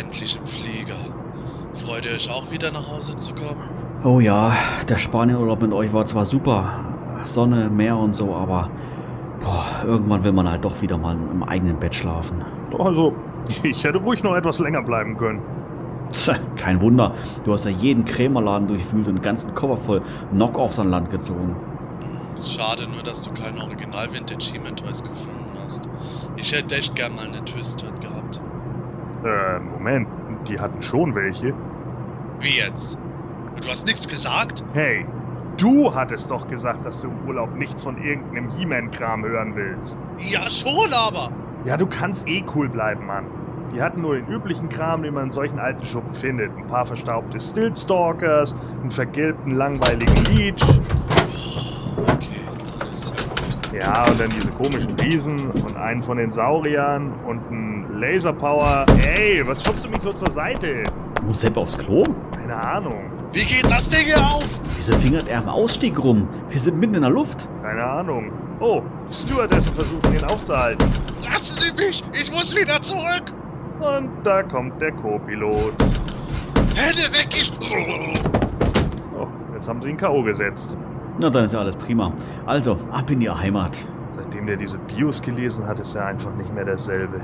endlich im Flieger. Freut ihr euch auch wieder nach Hause zu kommen? Oh ja, der Spanienurlaub mit euch war zwar super. Sonne, Meer und so, aber boah, irgendwann will man halt doch wieder mal im eigenen Bett schlafen. Also, ich hätte ruhig noch etwas länger bleiben können. Tja, kein Wunder, du hast ja jeden Krämerladen durchwühlt und den ganzen Koffer voll Knock-Offs an Land gezogen. Schade nur, dass du keine Original Vintage He-Man Toys gefunden hast. Ich hätte echt gern mal eine Twisted gehabt. Äh, Moment, die hatten schon welche. Wie jetzt? Du hast nichts gesagt? Hey, du hattest doch gesagt, dass du im Urlaub nichts von irgendeinem He-Man-Kram hören willst. Ja, schon aber! Ja, du kannst eh cool bleiben, Mann. Die hatten nur den üblichen Kram, den man in solchen alten Schuppen findet. Ein paar verstaubte Stillstalkers, einen vergilbten, langweiligen Leech. Okay, alles gut. Ja, und dann diese komischen Riesen und einen von den Sauriern und ein Laserpower. Ey, was schubst du mich so zur Seite? Muss Sepp aufs Klo? Keine Ahnung. Wie geht das Ding hier auf? Wieso fingert er am Ausstieg rum? Wir sind mitten in der Luft. Keine Ahnung. Oh, die Stewardessen versuchen ihn aufzuhalten. Lassen Sie mich! Ich muss wieder zurück! Und da kommt der Co-Pilot. Hände weg! Ich... Oh, jetzt haben sie ihn K.O. gesetzt. Na, dann ist ja alles prima. Also, ab in die Heimat. Seitdem der diese Bios gelesen hat, ist er einfach nicht mehr derselbe.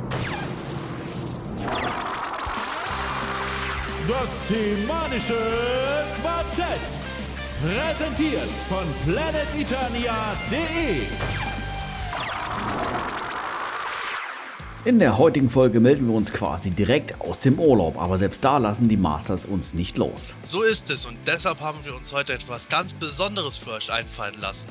Das semanische Quartett. Präsentiert von planeteternia.de. In der heutigen Folge melden wir uns quasi direkt aus dem Urlaub, aber selbst da lassen die Masters uns nicht los. So ist es und deshalb haben wir uns heute etwas ganz Besonderes für euch einfallen lassen.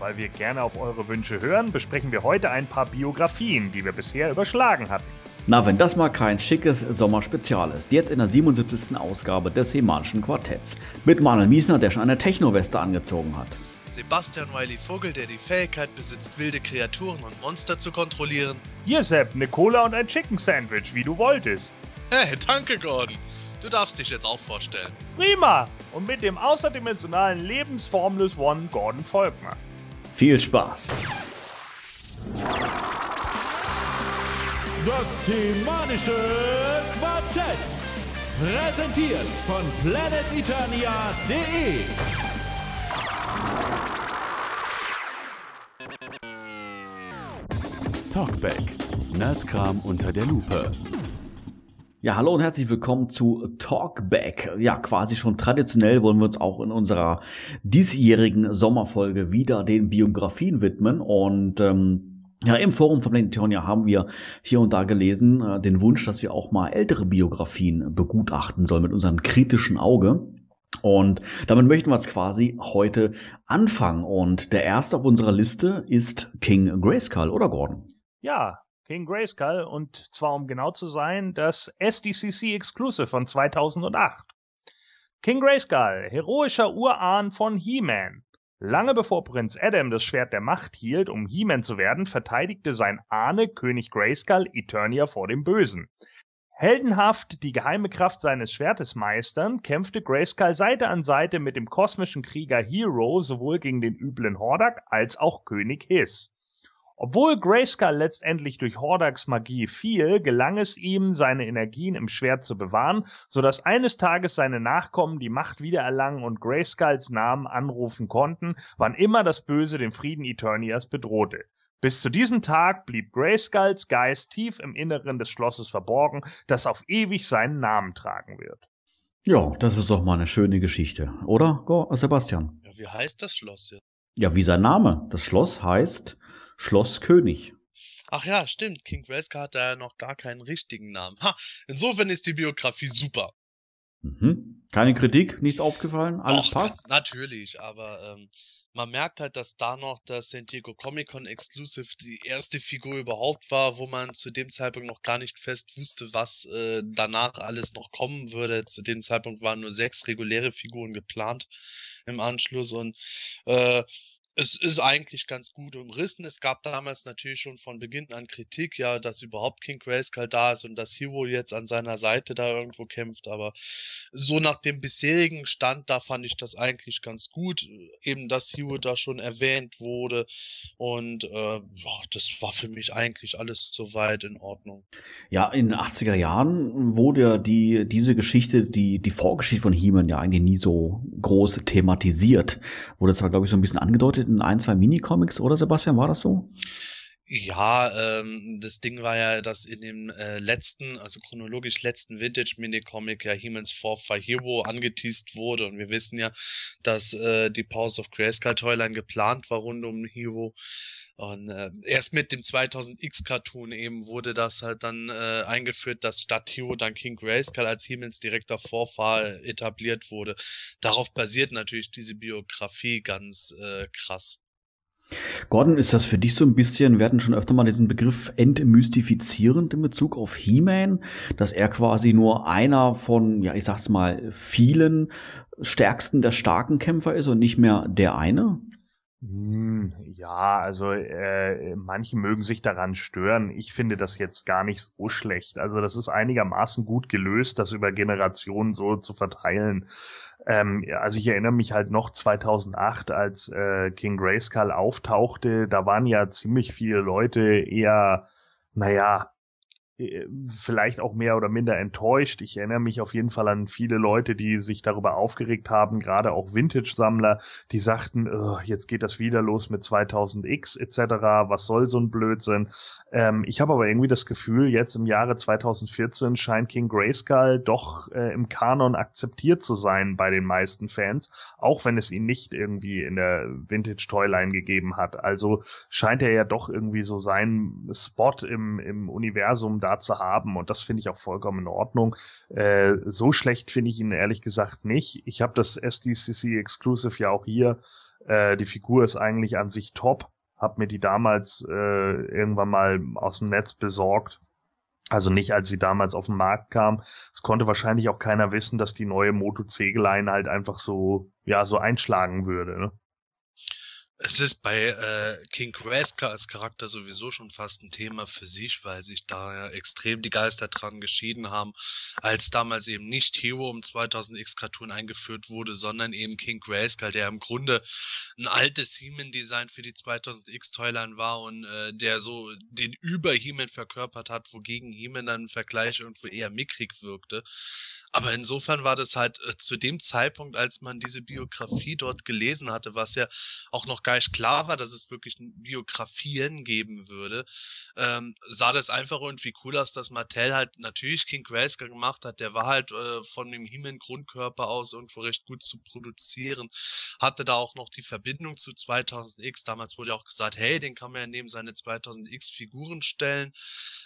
Weil wir gerne auf eure Wünsche hören, besprechen wir heute ein paar Biografien, die wir bisher überschlagen hatten. Na, wenn das mal kein schickes Sommerspezial ist. Jetzt in der 77. Ausgabe des Hemanischen Quartetts. Mit Manuel Miesner, der schon eine Techno-Weste angezogen hat. Sebastian Wiley Vogel, der die Fähigkeit besitzt, wilde Kreaturen und Monster zu kontrollieren. Hier, Sepp, eine Cola und ein Chicken Sandwich, wie du wolltest. Hey, danke Gordon. Du darfst dich jetzt auch vorstellen. Prima! Und mit dem außerdimensionalen Lebensformless One Gordon Volkmer. Viel Spaß. Das semanische Quartett. Präsentiert von planeteternia.de. Talkback. Nerdkram unter der Lupe. Ja, hallo und herzlich willkommen zu Talkback. Ja, quasi schon traditionell wollen wir uns auch in unserer diesjährigen Sommerfolge wieder den Biografien widmen und ähm, ja, im Forum von Planetonia haben wir hier und da gelesen äh, den Wunsch, dass wir auch mal ältere Biografien begutachten sollen mit unserem kritischen Auge. Und damit möchten wir es quasi heute anfangen. Und der erste auf unserer Liste ist King Grayskull, oder Gordon? Ja, King Grayskull und zwar um genau zu sein, das SDCC Exclusive von 2008. King Grayskull, heroischer Urahn von He-Man. Lange bevor Prinz Adam das Schwert der Macht hielt, um He-Man zu werden, verteidigte sein Ahne König Grayskull Eternia vor dem Bösen. Heldenhaft die geheime Kraft seines Schwertes meistern, kämpfte Grayskull Seite an Seite mit dem kosmischen Krieger Hero sowohl gegen den üblen Hordak als auch König Hiss. Obwohl Grayskull letztendlich durch Hordaks Magie fiel, gelang es ihm, seine Energien im Schwert zu bewahren, so dass eines Tages seine Nachkommen die Macht wiedererlangen und Grayskulls Namen anrufen konnten, wann immer das Böse den Frieden Eternias bedrohte. Bis zu diesem Tag blieb Grayskulls Geist tief im Inneren des Schlosses verborgen, das auf ewig seinen Namen tragen wird. Ja, das ist doch mal eine schöne Geschichte, oder, Go- Sebastian? Ja, wie heißt das Schloss jetzt? Ja, wie sein Name. Das Schloss heißt Schloss König. Ach ja, stimmt. King Grayskull hat da ja noch gar keinen richtigen Namen. Ha, insofern ist die Biografie super. Mhm. Keine Kritik, nichts aufgefallen, alles Doch, passt. na- Natürlich, aber ähm, man merkt halt, dass da noch das San Diego Comic Con Exclusive die erste Figur überhaupt war, wo man zu dem Zeitpunkt noch gar nicht fest wusste, was äh, danach alles noch kommen würde. Zu dem Zeitpunkt waren nur sechs reguläre Figuren geplant im Anschluss und äh, es ist eigentlich ganz gut umrissen. Es gab damals natürlich schon von Beginn an Kritik, ja, dass überhaupt King Grayskull da ist und dass Hero jetzt an seiner Seite da irgendwo kämpft. Aber so nach dem bisherigen Stand, da fand ich das eigentlich ganz gut. Eben, dass Hero da schon erwähnt wurde. Und äh, ja, das war für mich eigentlich alles soweit in Ordnung. Ja, in den 80er Jahren wurde ja die, diese Geschichte, die, die Vorgeschichte von He-Man ja eigentlich nie so groß thematisiert. Wurde zwar, glaube ich, so ein bisschen angedeutet in ein, zwei Minicomics, oder Sebastian, war das so? Ja, ähm, das Ding war ja, dass in dem äh, letzten, also chronologisch letzten Vintage-Minicomic ja Fourth for Hero angeteased wurde und wir wissen ja, dass äh, die Pause of Grayskull Toyline geplant war rund um Hero und äh, erst mit dem 2000X-Cartoon eben wurde das halt dann äh, eingeführt, dass statt Hero dann King Grayskull als He-Mans direkter Vorfahr etabliert wurde. Darauf basiert natürlich diese Biografie ganz äh, krass. Gordon, ist das für dich so ein bisschen, wir hatten schon öfter mal diesen Begriff entmystifizierend in Bezug auf He-Man, dass er quasi nur einer von, ja, ich sag's mal, vielen stärksten der starken Kämpfer ist und nicht mehr der eine? Hm, ja, also äh, manche mögen sich daran stören. Ich finde das jetzt gar nicht so schlecht. Also das ist einigermaßen gut gelöst, das über Generationen so zu verteilen. Ähm, also ich erinnere mich halt noch 2008, als äh, King Grayskull auftauchte, da waren ja ziemlich viele Leute eher, naja, vielleicht auch mehr oder minder enttäuscht. Ich erinnere mich auf jeden Fall an viele Leute, die sich darüber aufgeregt haben, gerade auch Vintage-Sammler, die sagten, jetzt geht das wieder los mit 2000X etc., was soll so ein Blödsinn. Ähm, ich habe aber irgendwie das Gefühl, jetzt im Jahre 2014 scheint King Grayskull doch äh, im Kanon akzeptiert zu sein bei den meisten Fans, auch wenn es ihn nicht irgendwie in der Vintage-Toyline gegeben hat. Also scheint er ja doch irgendwie so seinen Spot im, im Universum da zu haben. Und das finde ich auch vollkommen in Ordnung. Äh, so schlecht finde ich ihn ehrlich gesagt nicht. Ich habe das SDCC Exclusive ja auch hier. Äh, die Figur ist eigentlich an sich top. Hab mir die damals äh, irgendwann mal aus dem Netz besorgt. Also nicht, als sie damals auf den Markt kam. Es konnte wahrscheinlich auch keiner wissen, dass die neue Moto C-Line halt einfach so, ja, so einschlagen würde. Ne? Es ist bei äh, King Grayskull als Charakter sowieso schon fast ein Thema für sich, weil sich da ja extrem die Geister dran geschieden haben, als damals eben nicht Hero im 2000X Cartoon eingeführt wurde, sondern eben King Grayskull, der im Grunde ein altes He-Man-Design für die 2000X Toyline war und äh, der so den Über-He-Man verkörpert hat, wogegen He-Man dann im Vergleich irgendwo eher mickrig wirkte. Aber insofern war das halt äh, zu dem Zeitpunkt, als man diese Biografie dort gelesen hatte, was ja auch noch gar nicht klar war, dass es wirklich Biografien geben würde, ähm, sah das einfach irgendwie cool aus, dass Mattel halt natürlich King Grayskull gemacht hat. Der war halt äh, von dem Himmel-Grundkörper aus irgendwo recht gut zu produzieren. Hatte da auch noch die Verbindung zu 2000X. Damals wurde ja auch gesagt, hey, den kann man ja neben seine 2000X Figuren stellen.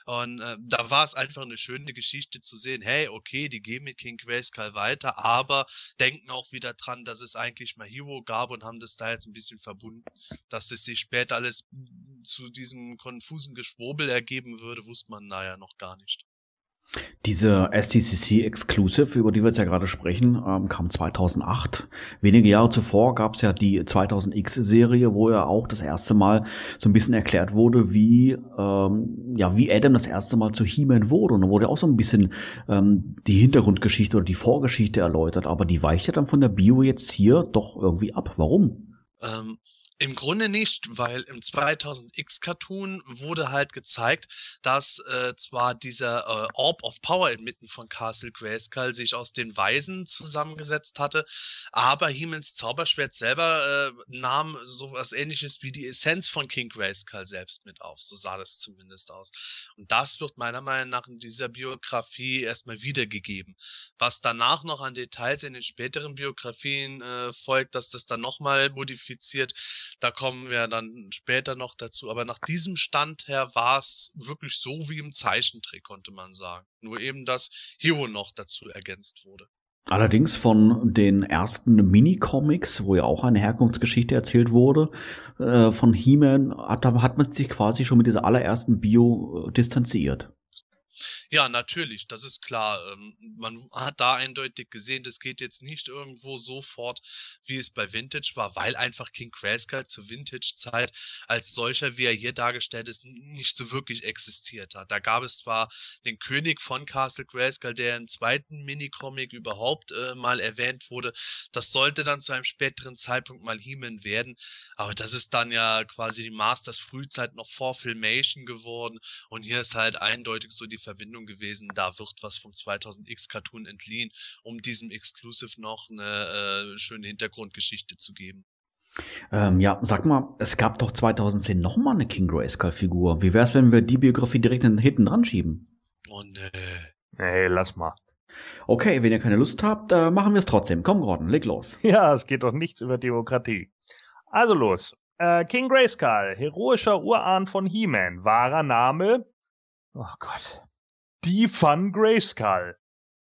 Und äh, da war es einfach eine schöne Geschichte zu sehen, hey, okay, die geben mit King Grayskull weiter, aber denken auch wieder dran, dass es eigentlich mal Hero gab und haben das da jetzt ein bisschen verbunden. Dass es sich später alles zu diesem konfusen Geschwurbel ergeben würde, wusste man naja noch gar nicht. Diese STCC Exclusive, über die wir jetzt ja gerade sprechen, ähm, kam 2008. Wenige Jahre zuvor gab es ja die 2000X-Serie, wo ja auch das erste Mal so ein bisschen erklärt wurde, wie, ähm, ja, wie Adam das erste Mal zu He-Man wurde. Und da wurde auch so ein bisschen ähm, die Hintergrundgeschichte oder die Vorgeschichte erläutert. Aber die weicht ja dann von der Bio jetzt hier doch irgendwie ab. Warum? Im Grunde nicht, weil im 2000X Cartoon wurde halt gezeigt, dass äh, zwar dieser äh, Orb of Power inmitten von Castle Grayskull sich aus den Weisen zusammengesetzt hatte, aber Hiemens Zauberschwert selber äh, nahm sowas ähnliches wie die Essenz von King Grayskull selbst mit auf. So sah das zumindest aus. Und das wird meiner Meinung nach in dieser Biografie erstmal wiedergegeben. Was danach noch an Details in den späteren Biografien äh, folgt, dass das dann nochmal modifiziert, da kommen wir dann später noch dazu. Aber nach diesem Stand her war es wirklich so wie im Zeichentrick, konnte man sagen. Nur eben, dass Hero noch dazu ergänzt wurde. Allerdings von den ersten Mini-Comics, wo ja auch eine Herkunftsgeschichte erzählt wurde, äh, von He-Man, hat, hat man sich quasi schon mit dieser allerersten Bio äh, distanziert. Ja, natürlich, das ist klar. Ähm, man hat da eindeutig gesehen, das geht jetzt nicht irgendwo so fort, wie es bei Vintage war, weil einfach King Grayskull zur Vintage-Zeit als solcher, wie er hier dargestellt ist, nicht so wirklich existiert hat. Da gab es zwar den König von Castle Grayskull, der im zweiten Minicomic überhaupt äh, mal erwähnt wurde. Das sollte dann zu einem späteren Zeitpunkt mal He-Man werden, aber das ist dann ja quasi die Masters Frühzeit noch vor Filmation geworden und hier ist halt eindeutig so die Verbindung gewesen, da wird was vom 2000X Cartoon entliehen, um diesem Exclusive noch eine äh, schöne Hintergrundgeschichte zu geben. Ähm, ja, sag mal, es gab doch 2010 noch mal eine King Grayskull-Figur. Wie wär's, wenn wir die Biografie direkt hinten dran schieben? Oh nee. Nee, lass mal. Okay, wenn ihr keine Lust habt, äh, machen wir es trotzdem. Komm, Gordon, leg los. Ja, es geht doch nichts über Demokratie. Also los. Äh, King Grayskull, heroischer Urahn von He-Man, wahrer Name. Oh Gott. Die Fun Grayskull.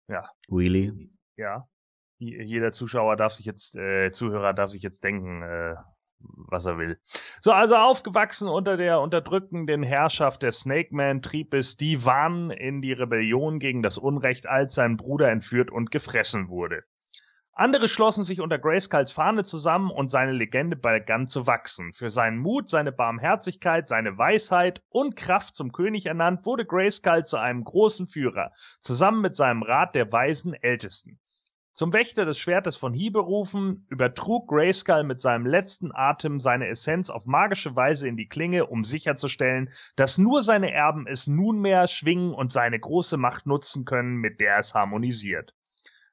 Ja. Really? Ja. Jeder Zuschauer darf sich jetzt, äh, Zuhörer darf sich jetzt denken, äh, was er will. So, also aufgewachsen unter der unterdrückenden Herrschaft der Snake Man trieb es Divan in die Rebellion gegen das Unrecht, als sein Bruder entführt und gefressen wurde. Andere schlossen sich unter Grayskulls Fahne zusammen und seine Legende begann zu wachsen. Für seinen Mut, seine Barmherzigkeit, seine Weisheit und Kraft zum König ernannt, wurde Grayskull zu einem großen Führer, zusammen mit seinem Rat der weisen Ältesten. Zum Wächter des Schwertes von Hie berufen, übertrug Grayskull mit seinem letzten Atem seine Essenz auf magische Weise in die Klinge, um sicherzustellen, dass nur seine Erben es nunmehr schwingen und seine große Macht nutzen können, mit der es harmonisiert.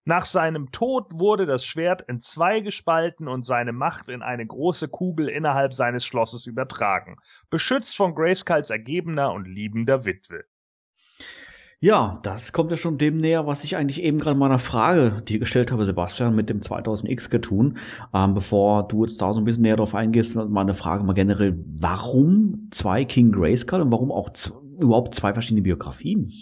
Nach seinem Tod wurde das Schwert in zwei gespalten und seine Macht in eine große Kugel innerhalb seines Schlosses übertragen, beschützt von Grayskulls ergebener und liebender Witwe. Ja, das kommt ja schon dem näher, was ich eigentlich eben gerade meiner Frage dir gestellt habe, Sebastian, mit dem 2000X getun. Ähm, bevor du jetzt da so ein bisschen näher drauf eingehst, meine Frage mal generell, warum zwei King Grayskull und warum auch überhaupt zwei verschiedene Biografien?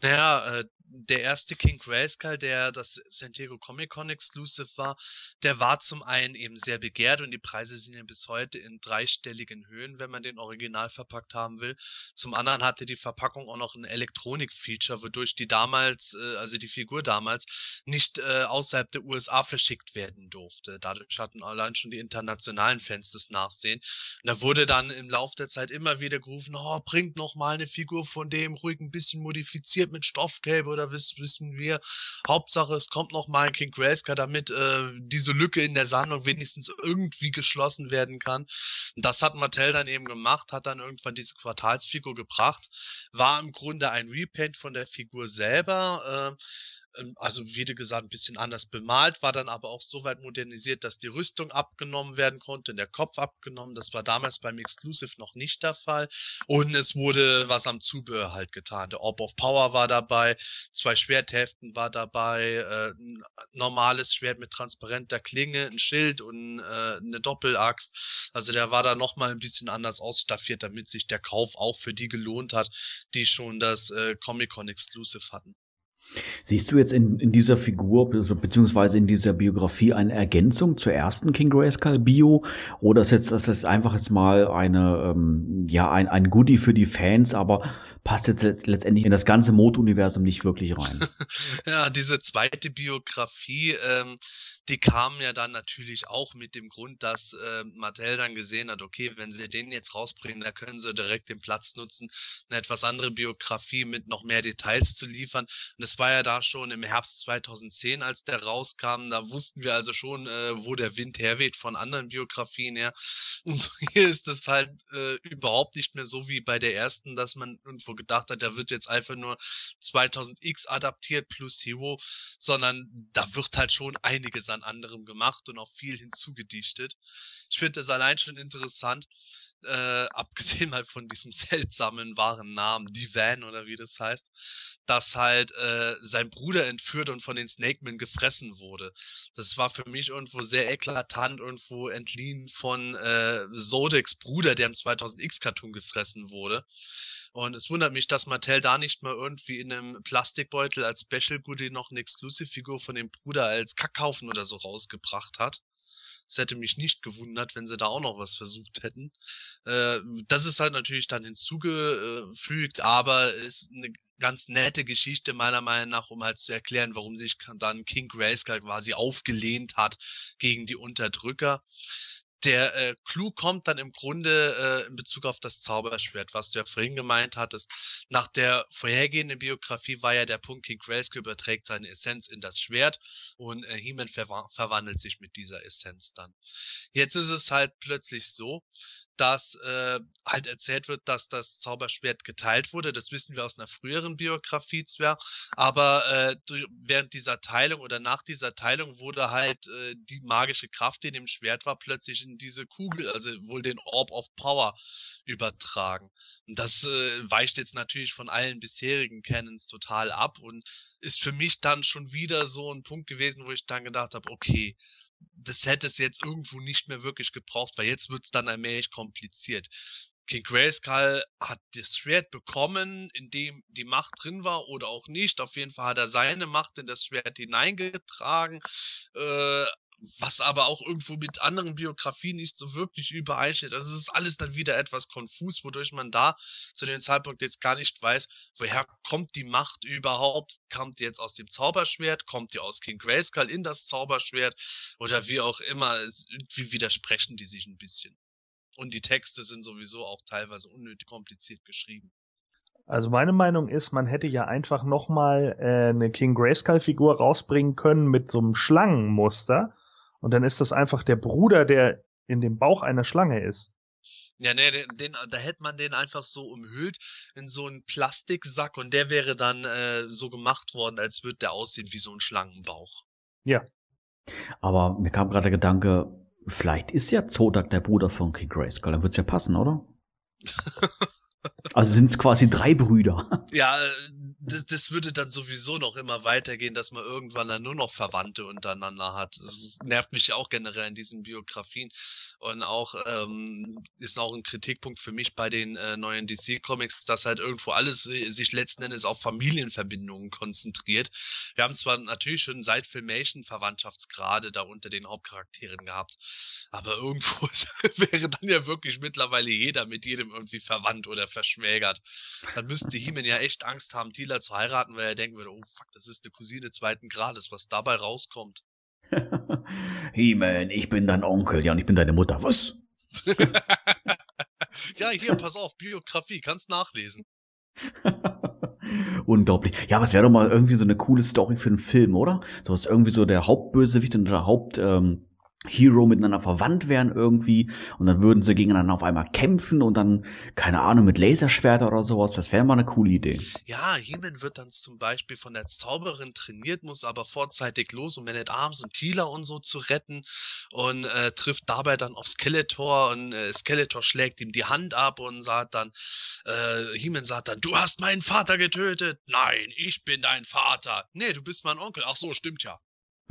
Naja, äh, der erste King Grayskull, der das San Diego Comic Con Exclusive war, der war zum einen eben sehr begehrt und die Preise sind ja bis heute in dreistelligen Höhen, wenn man den original verpackt haben will. Zum anderen hatte die Verpackung auch noch ein Elektronik-Feature, wodurch die damals, äh, also die Figur damals, nicht äh, außerhalb der USA verschickt werden durfte. Dadurch hatten allein schon die internationalen Fans das Nachsehen. Und da wurde dann im Laufe der Zeit immer wieder gerufen, oh, bringt noch mal eine Figur von dem, ruhig ein bisschen modifiziert mit Stoffgelbe oder wiss, wissen wir. Hauptsache, es kommt noch mal ein King Grayskull, damit äh, diese Lücke in der Sammlung wenigstens irgendwie geschlossen werden kann. Und das hat Mattel dann eben gemacht, hat dann irgendwann diese Quartalsfigur gebracht. War im Grunde ein Repaint von der Figur selber. Äh, also wie gesagt, ein bisschen anders bemalt, war dann aber auch so weit modernisiert, dass die Rüstung abgenommen werden konnte, der Kopf abgenommen. Das war damals beim Exclusive noch nicht der Fall. Und es wurde was am Zubehör halt getan. Der Orb of Power war dabei, zwei Schwertheften war dabei, äh, ein normales Schwert mit transparenter Klinge, ein Schild und äh, eine Doppelaxt. Also der war da nochmal ein bisschen anders ausstaffiert, damit sich der Kauf auch für die gelohnt hat, die schon das äh, Comic-Con Exclusive hatten. Siehst du jetzt in, in dieser Figur beziehungsweise in dieser Biografie eine Ergänzung zur ersten King Grayskull Bio oder ist jetzt das ist einfach jetzt mal eine ähm, ja ein, ein Goodie für die Fans, aber passt jetzt letztendlich in das ganze Mode-Universum nicht wirklich rein? ja, diese zweite Biografie ähm, die kamen ja dann natürlich auch mit dem Grund, dass äh, Mattel dann gesehen hat, okay, wenn sie den jetzt rausbringen, da können sie direkt den Platz nutzen, eine etwas andere Biografie mit noch mehr Details zu liefern. Und das war ja da schon im Herbst 2010, als der rauskam. Da wussten wir also schon, äh, wo der Wind herweht von anderen Biografien her. Und hier ist es halt äh, überhaupt nicht mehr so wie bei der ersten, dass man irgendwo gedacht hat, da wird jetzt einfach nur 2000X adaptiert plus Hero, sondern da wird halt schon einiges an an anderem gemacht und auch viel hinzugedichtet. Ich finde das allein schon interessant, äh, abgesehen mal von diesem seltsamen wahren Namen, Divan oder wie das heißt, dass halt äh, sein Bruder entführt und von den Snakemen gefressen wurde. Das war für mich irgendwo sehr eklatant, irgendwo entliehen von äh, Zodeks Bruder, der im 2000X-Cartoon gefressen wurde. Und es wundert mich, dass Mattel da nicht mal irgendwie in einem Plastikbeutel als Special Goodie noch eine Exclusive-Figur von dem Bruder als Kackhaufen oder so rausgebracht hat. Es hätte mich nicht gewundert, wenn sie da auch noch was versucht hätten. Äh, das ist halt natürlich dann hinzugefügt, aber ist eine ganz nette Geschichte meiner Meinung nach, um halt zu erklären, warum sich dann King Grayskull quasi aufgelehnt hat gegen die Unterdrücker der äh, Clou kommt dann im Grunde äh, in Bezug auf das Zauberschwert, was du ja vorhin gemeint hattest. Nach der vorhergehenden Biografie war ja der Punkt, King Grayskull überträgt seine Essenz in das Schwert und äh, He-Man ver verwandelt sich mit dieser Essenz dann. Jetzt ist es halt plötzlich so, dass äh, halt erzählt wird, dass das Zauberschwert geteilt wurde. Das wissen wir aus einer früheren Biografie zwar, aber äh, während dieser Teilung oder nach dieser Teilung wurde halt äh, die magische Kraft, die in dem Schwert war, plötzlich in diese Kugel, also wohl den Orb of Power übertragen. Und das äh, weicht jetzt natürlich von allen bisherigen Canons total ab und ist für mich dann schon wieder so ein Punkt gewesen, wo ich dann gedacht habe, okay, das hätte es jetzt irgendwo nicht mehr wirklich gebraucht, weil jetzt wird es dann allmählich kompliziert. King Grayskull hat das Schwert bekommen, in dem die Macht drin war oder auch nicht. Auf jeden Fall hat er seine Macht in das Schwert hineingetragen. Äh, was aber auch irgendwo mit anderen Biografien nicht so wirklich übereinstimmt. Also es ist alles dann wieder etwas konfus, wodurch man da zu dem Zeitpunkt jetzt gar nicht weiß, woher kommt die Macht überhaupt? Kommt die jetzt aus dem Zauberschwert? Kommt die aus King Grayskull in das Zauberschwert? Oder wie auch immer, irgendwie widersprechen die sich ein bisschen. Und die Texte sind sowieso auch teilweise unnötig kompliziert geschrieben. Also meine Meinung ist, man hätte ja einfach nochmal äh, eine King Grayskull-Figur rausbringen können mit so einem Schlangenmuster und dann ist das einfach der Bruder, der in dem Bauch einer Schlange ist. Ja, ne, den, den, da hätte man den einfach so umhüllt in so einen Plastiksack und der wäre dann äh, so gemacht worden, als würde der aussehen wie so ein Schlangenbauch. Ja. Aber mir kam gerade der Gedanke, vielleicht ist ja Zodak der Bruder von King Grayskull, dann wird's ja passen, oder? also sind es quasi drei Brüder. Ja, das, das würde dann sowieso noch immer weitergehen, dass man irgendwann dann nur noch Verwandte untereinander hat. Das nervt mich ja auch generell in diesen Biografien. Und auch ähm, ist auch ein Kritikpunkt für mich bei den äh, neuen DC-Comics, dass halt irgendwo alles sich letzten Endes auf Familienverbindungen konzentriert. Wir haben zwar natürlich schon seit Filmation Verwandtschaftsgrade da unter den Hauptcharakteren gehabt, aber irgendwo wäre dann ja wirklich mittlerweile jeder mit jedem irgendwie verwandt oder verschwägert. Dann müsste Heeman ja echt Angst haben, Tila zu heiraten, weil er denken würde, oh fuck, das ist eine Cousine zweiten Grades, was dabei rauskommt. He-Man, ich bin dein Onkel, ja, und ich bin deine Mutter. Was? ja, hier, pass auf, Biografie, kannst nachlesen. Unglaublich. Ja, aber es wäre doch mal irgendwie so eine coole Story für einen Film, oder? So was irgendwie so der Hauptbösewicht und der Haupt, ähm, Hero miteinander verwandt wären irgendwie und dann würden sie gegeneinander auf einmal kämpfen und dann, keine Ahnung, mit Laserschwerter oder sowas. Das wäre mal eine coole Idee. Ja, Heeman wird dann zum Beispiel von der Zauberin trainiert, muss aber vorzeitig los, um Man at Arms und Tila und so zu retten und äh, trifft dabei dann auf Skeletor und äh, Skeletor schlägt ihm die Hand ab und sagt dann, äh, Heeman sagt dann, du hast meinen Vater getötet. Nein, ich bin dein Vater. Nee, du bist mein Onkel. Ach so, stimmt ja.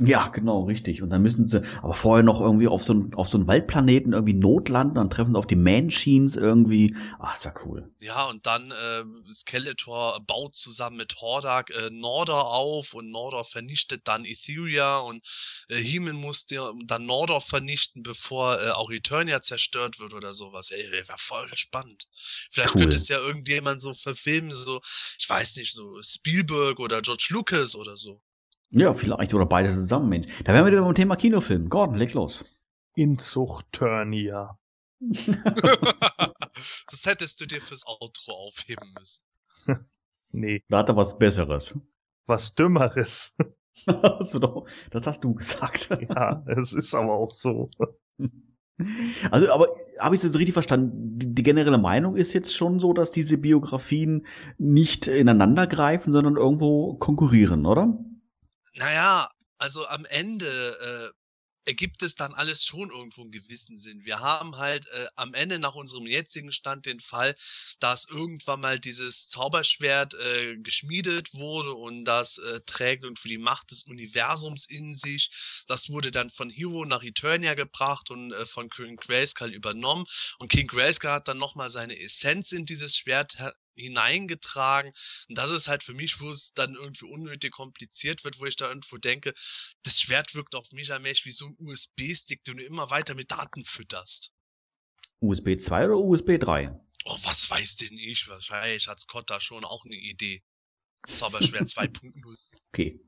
Ja, genau, richtig. Und dann müssen sie aber vorher noch irgendwie auf so einen, auf so einen Waldplaneten irgendwie notlanden, dann treffen sie auf die Manchines irgendwie. Ach, ist ja cool. Ja, und dann äh, Skeletor baut zusammen mit Hordak äh, Nordor auf und Nordor vernichtet dann Etheria und äh, Heeman muss dann Nordor vernichten, bevor äh, auch Eternia zerstört wird oder sowas. Ey, wäre voll gespannt. Vielleicht cool. könnte es ja irgendjemand so verfilmen, so, ich weiß nicht, so Spielberg oder George Lucas oder so. Ja, vielleicht. Oder beide zusammen, Mensch. Da wären wir wieder beim Thema Kinofilm. Gordon, leg los. Inzucht-Turnier. das hättest du dir fürs Outro aufheben müssen. nee. Da hat er was Besseres. Was Dümmeres. das hast du gesagt. ja, es ist aber auch so. Also, aber habe ich es jetzt richtig verstanden? Die, die, generelle Meinung ist jetzt schon so, dass diese Biografien nicht ineinander greifen, sondern irgendwo konkurrieren, oder? Naja, also am Ende äh, ergibt es dann alles schon irgendwo einen gewissen Sinn. Wir haben halt äh, am Ende nach unserem jetzigen Stand den Fall, dass irgendwann mal dieses Zauberschwert äh, geschmiedet wurde und das äh, trägt und für die Macht des Universums in sich. Das wurde dann von Hero nach Eternia gebracht und äh, von King Grayskull übernommen. Und King Grayskull hat dann nochmal seine Essenz in dieses Schwert hineingetragen. Und das ist halt für mich, wo es dann irgendwie unnötig kompliziert wird, wo ich da irgendwo denke, das Schwert wirkt auf mich allmählich wie so ein USB-Stick, den du immer weiter mit Daten fütterst. USB 2 oder USB 3? Oh, was weiß denn ich? Wahrscheinlich hat Scott da schon auch eine Idee. Zauberschwert 2.0. Okay.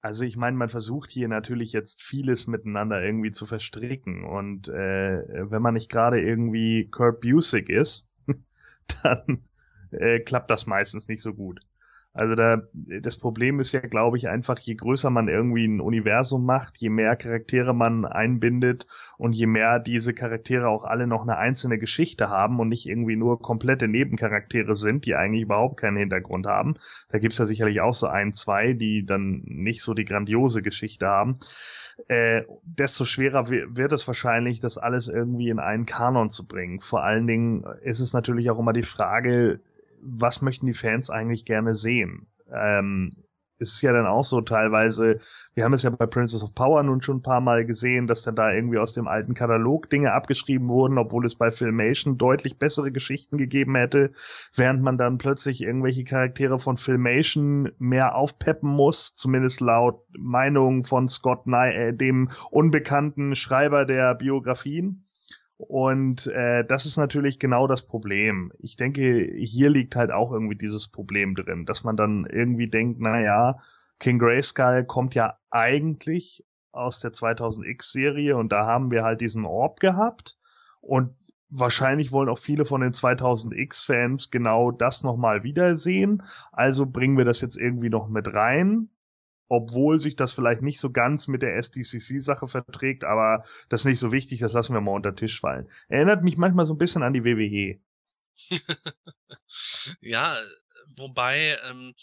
Also ich meine, man versucht hier natürlich jetzt vieles miteinander irgendwie zu verstricken und äh, wenn man nicht gerade irgendwie Kurt Busiek ist, dann äh, klappt das meistens nicht so gut. Also da, das Problem ist ja, glaube ich, einfach, je größer man irgendwie ein Universum macht, je mehr Charaktere man einbindet und je mehr diese Charaktere auch alle noch eine einzelne Geschichte haben und nicht irgendwie nur komplette Nebencharaktere sind, die eigentlich überhaupt keinen Hintergrund haben. Da gibt's ja sicherlich auch so ein, zwei, die dann nicht so die grandiose Geschichte haben. Äh, desto schwerer wird es wahrscheinlich, das alles irgendwie in einen Kanon zu bringen. Vor allen Dingen ist es natürlich auch immer die Frage, was möchten die Fans eigentlich gerne sehen? Ähm, ist ja dann auch so teilweise, wir haben es ja bei Princess of Power nun schon ein paar Mal gesehen, dass dann da irgendwie aus dem alten Katalog Dinge abgeschrieben wurden, obwohl es bei Filmation deutlich bessere Geschichten gegeben hätte, während man dann plötzlich irgendwelche Charaktere von Filmation mehr aufpeppen muss, zumindest laut Meinung von Scott Nye, äh, dem unbekannten Schreiber der Biografien. Und äh, das ist natürlich genau das Problem. Ich denke, hier liegt halt auch irgendwie dieses Problem drin, dass man dann irgendwie denkt, na ja, King Grayskull kommt ja eigentlich aus der 2000X-Serie und da haben wir halt diesen Orb gehabt und wahrscheinlich wollen auch viele von den 2000X-Fans genau das nochmal wiedersehen. Also bringen wir das jetzt irgendwie noch mit rein obwohl sich das vielleicht nicht so ganz mit der SDCC-Sache verträgt, aber das ist nicht so wichtig, das lassen wir mal unter den Tisch fallen. Erinnert mich manchmal so ein bisschen an die WWE. ja, wobei ähm,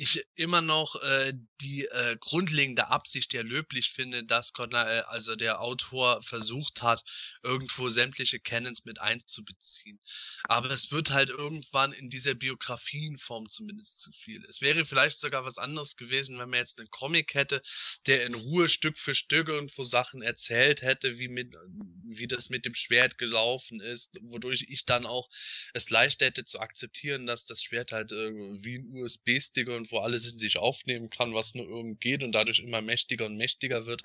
ich immer noch äh, die äh, grundlegende Absicht ja löblich finde, dass Conner, äh, also der Autor versucht hat, irgendwo sämtliche Canons mit einzubeziehen. Aber es wird halt irgendwann in dieser Biografienform zumindest zu viel. Es wäre vielleicht sogar was anderes gewesen, wenn man jetzt einen Comic hätte, der in Ruhe Stück für Stück irgendwo Sachen erzählt hätte, wie mit, wie das mit dem Schwert gelaufen ist, wodurch ich dann auch es leicht hätte zu akzeptieren, dass das Schwert halt äh, wie ein USB-Stick und wo alles in sich aufnehmen kann, was nur irgend geht und dadurch immer mächtiger und mächtiger wird.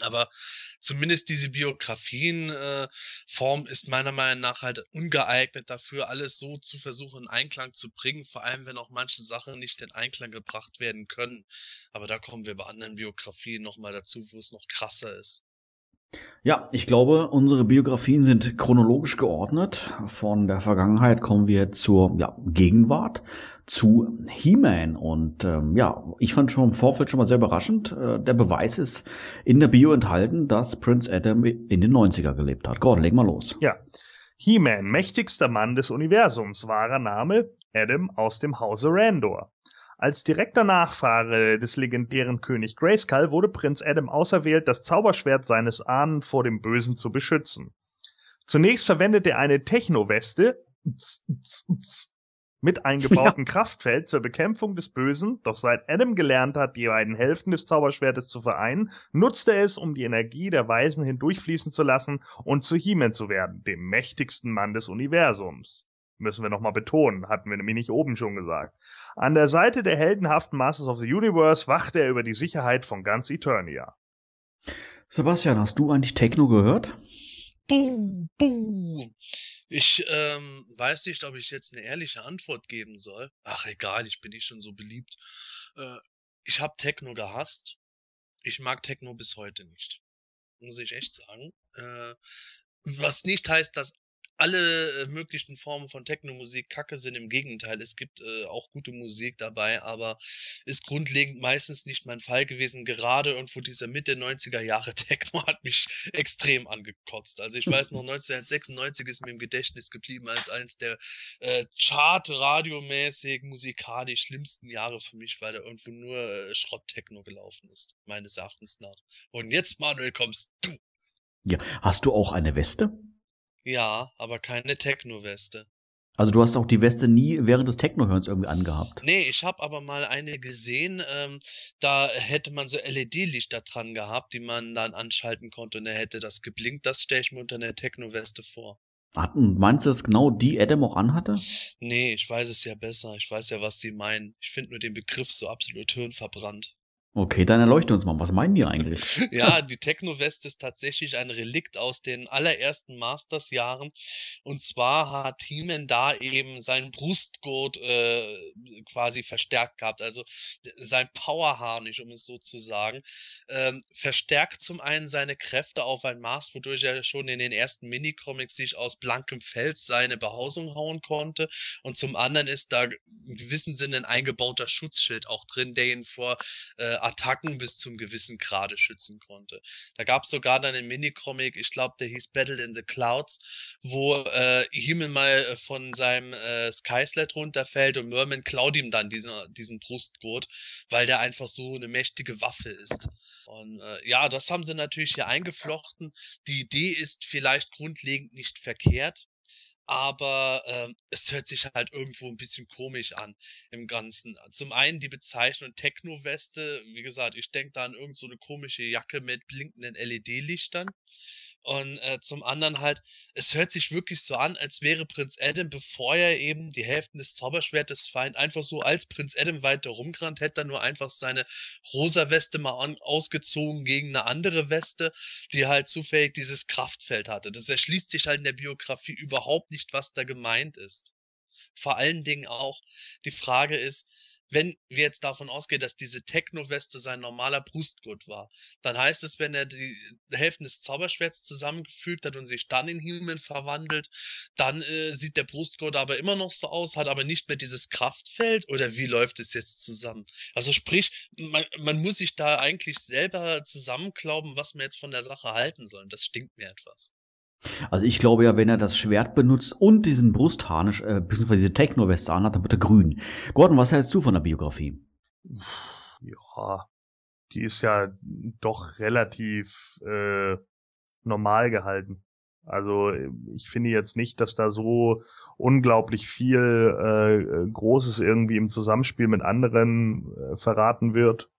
Aber zumindest diese Biografien-Form äh, ist meiner Meinung nach halt ungeeignet dafür, alles so zu versuchen in Einklang zu bringen, vor allem wenn auch manche Sachen nicht in Einklang gebracht werden können. Aber da kommen wir bei anderen Biografien nochmal dazu, wo es noch krasser ist. Ja, ich glaube, unsere Biografien sind chronologisch geordnet. Von der Vergangenheit kommen wir zur ja, Gegenwart, zu He-Man. Und ähm, ja, ich fand schon im Vorfeld schon mal sehr überraschend. Äh, der Beweis ist in der Bio enthalten, dass Prince Adam in den 90er gelebt hat. Gordon, leg mal los. Ja. He-Man, mächtigster Mann des Universums, wahrer Name Adam aus dem Hause Randor. Als direkter Nachfahre des legendären König Grayskull wurde Prinz Adam auserwählt, das Zauberschwert seines Ahnen vor dem Bösen zu beschützen. Zunächst verwendet er eine Techno-Weste mit eingebautem ja. Kraftfeld zur Bekämpfung des Bösen, doch seit Adam gelernt hat, die beiden Hälften des Zauberschwertes zu vereinen, nutzt er es, um die Energie der Weisen hindurchfließen zu lassen und zu He-Man zu werden, dem mächtigsten Mann des Universums. Müssen wir nochmal betonen, hatten wir nämlich nicht oben schon gesagt. An der Seite der heldenhaften Masters of the Universe wacht er über die Sicherheit von ganz Eternia. Sebastian, hast du eigentlich Techno gehört? Buh, buh. Ich ähm, weiß nicht, ob ich jetzt eine ehrliche Antwort geben soll. Ach egal, ich bin nicht schon so beliebt. Äh, ich habe Techno gehasst. Ich mag Techno bis heute nicht. Muss ich echt sagen. Äh, was nicht heißt, dass alle äh, möglichen Formen von Techno-Musik kacke sind. Im Gegenteil, es gibt äh, auch gute Musik dabei, aber ist grundlegend meistens nicht mein Fall gewesen. Gerade irgendwo dieser Mitte 90er Jahre Techno hat mich extrem angekotzt. Also ich weiß noch, 1996 ist mir im Gedächtnis geblieben als eines der äh, Chart-radiomäßig musikalisch schlimmsten Jahre für mich, weil da irgendwo nur äh, Schrott-Techno gelaufen ist, meines Erachtens nach. Und jetzt, Manuel, kommst du. Ja, hast du auch eine Weste? Ja, aber keine Techno-Weste. Also du hast auch die Weste nie während des Techno-Hörens irgendwie angehabt. Nee, ich habe aber mal eine gesehen, ähm, da hätte man so LED-Lichter dran gehabt, die man dann anschalten konnte und er hätte das geblinkt. Das stelle ich mir unter einer Techno-Weste vor. Hat, meinst du, dass genau die Adam auch anhatte? Nee, ich weiß es ja besser. Ich weiß ja, was sie meinen. Ich finde nur den Begriff so absolut hirnverbrannt. Okay, dann erleuchte uns mal. Was meinen die eigentlich? Ja, die Techno-Weste ist tatsächlich ein Relikt aus den allerersten Masters-Jahren. Und zwar hat He-Man da eben seinen Brustgurt äh, quasi verstärkt gehabt. Also sein Powerharnisch, um es so zu sagen. Ähm, verstärkt zum einen seine Kräfte auf ein Maß, wodurch er schon in den ersten Minicomics sich aus blankem Fels seine Behausung hauen konnte. Und zum anderen ist da in gewissem Sinne ein eingebauter Schutzschild auch drin, der ihn vor äh, Attacken bis zum gewissen Grade schützen konnte. Da gab es sogar dann einen Minicomic, ich glaube, der hieß Battle in the Clouds, wo äh, Himmel mal äh, von seinem äh, Skyslet runterfällt und Merman klaut ihm dann diesen, diesen Brustgurt, weil der einfach so eine mächtige Waffe ist. Und äh, ja, das haben sie natürlich hier eingeflochten. Die Idee ist vielleicht grundlegend nicht verkehrt aber ähm, es hört sich halt irgendwo ein bisschen komisch an im Ganzen. Zum einen die Bezeichnung Techno-Weste, wie gesagt, ich denke da an irgend so eine komische Jacke mit blinkenden LED-Lichtern. Und äh, zum anderen halt, es hört sich wirklich so an, als wäre Prinz Adam, bevor er eben die Hälften des Zauberschwertes feind, einfach so als Prinz Adam weiter rumgerannt, hätte er nur einfach seine rosa Weste mal an, ausgezogen gegen eine andere Weste, die halt zufällig dieses Kraftfeld hatte. Das erschließt sich halt in der Biografie überhaupt nicht, was da gemeint ist. Vor allen Dingen auch, die Frage ist, wenn wir jetzt davon ausgehen, dass diese Techno-Weste sein normaler Brustgurt war, dann heißt es, wenn er die Hälften des Zauberschwerts zusammengefügt hat und sich dann in Human verwandelt, dann äh, sieht der Brustgurt aber immer noch so aus, hat aber nicht mehr dieses Kraftfeld oder wie läuft es jetzt zusammen? Also sprich, man, man muss sich da eigentlich selber zusammenklauben, was man jetzt von der Sache halten soll. Das stinkt mir etwas. Also ich glaube ja, wenn er das Schwert benutzt und diesen Brustharnisch, äh, beziehungsweise diese Techno-Weste anhat, dann wird er grün. Gordon, was hältst du von der Biografie? Ja, die ist ja doch relativ äh, normal gehalten. Also ich finde jetzt nicht, dass da so unglaublich viel äh, Großes irgendwie im Zusammenspiel mit anderen äh, verraten wird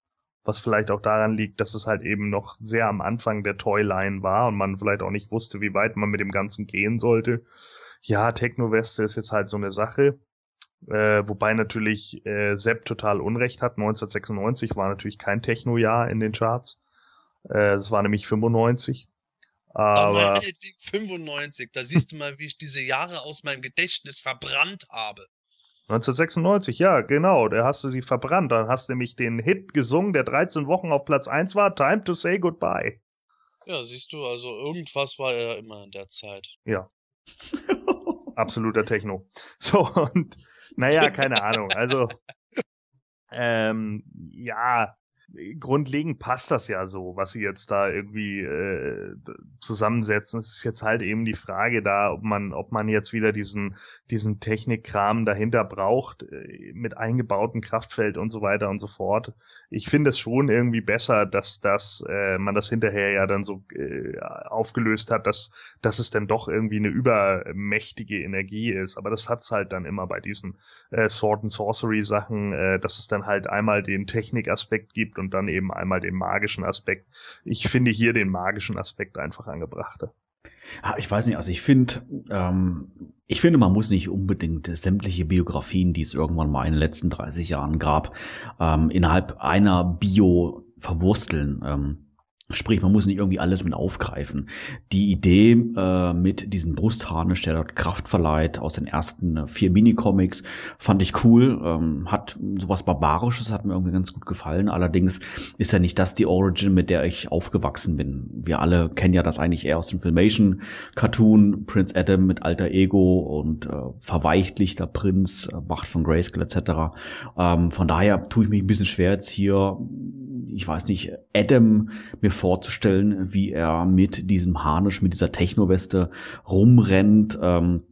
was vielleicht auch daran liegt, dass es halt eben noch sehr am Anfang der Toyline war und man vielleicht auch nicht wusste, wie weit man mit dem Ganzen gehen sollte. Ja, Techno-Weste ist jetzt halt so eine Sache. Äh, wobei natürlich äh, Sepp total Unrecht hat. 1996 war natürlich kein Techno-Jahr in den Charts. Äh, das war nämlich 95. Aber, aber 95, da siehst du mal, wie ich diese Jahre aus meinem Gedächtnis verbrannt habe. 1996, ja, genau. Da hast du die verbrannt. Dann hast du nämlich den Hit gesungen, der 13 Wochen auf Platz 1 war, Time to Say Goodbye. Ja, siehst du, also irgendwas war er immer in der Zeit. Ja. Absoluter Techno. So, und naja, keine Ahnung. Also, ähm, ja, grundlegend passt das ja so, was sie jetzt da irgendwie äh, zusammensetzen. Es ist jetzt halt eben die Frage da, ob man, ob man jetzt wieder diesen, diesen Technikkram dahinter braucht, äh, mit eingebautem Kraftfeld und so weiter und so fort. Ich finde es schon irgendwie besser, dass das, äh, man das hinterher ja dann so äh, aufgelöst hat, dass, dass es dann doch irgendwie eine übermächtige Energie ist. Aber das hat's halt dann immer bei diesen äh, Sword and Sorcery Sachen, äh, dass es dann halt einmal den Technikaspekt gibt und dann eben einmal den magischen Aspekt. Ich finde hier den magischen Aspekt einfach angebrachter. Ja, ich weiß nicht, also ich finde, ähm, ich finde, man muss nicht unbedingt sämtliche Biografien, die es irgendwann mal in den letzten 30 Jahren gab, ähm, innerhalb einer Bio verwursteln. Ähm, Sprich, man muss nicht irgendwie alles mit aufgreifen. Die Idee äh, mit diesem Brustharnisch, der dort Kraft verleiht, aus den ersten äh, vier Minicomics, fand ich cool. Ähm, hat sowas Barbarisches, hat mir irgendwie ganz gut gefallen. Allerdings ist ja nicht das die Origin, mit der ich aufgewachsen bin. Wir alle kennen ja das eigentlich eher aus dem Filmation-Cartoon, Prince Adam mit alter Ego und äh, verweichtlichter Prinz, äh, Macht von Grayskull etc. Ähm, von daher tue ich mich ein bisschen schwer jetzt hier ich weiß nicht, Adam mir vorzustellen, wie er mit diesem Harnisch, mit dieser Techno-Weste rumrennt ähm,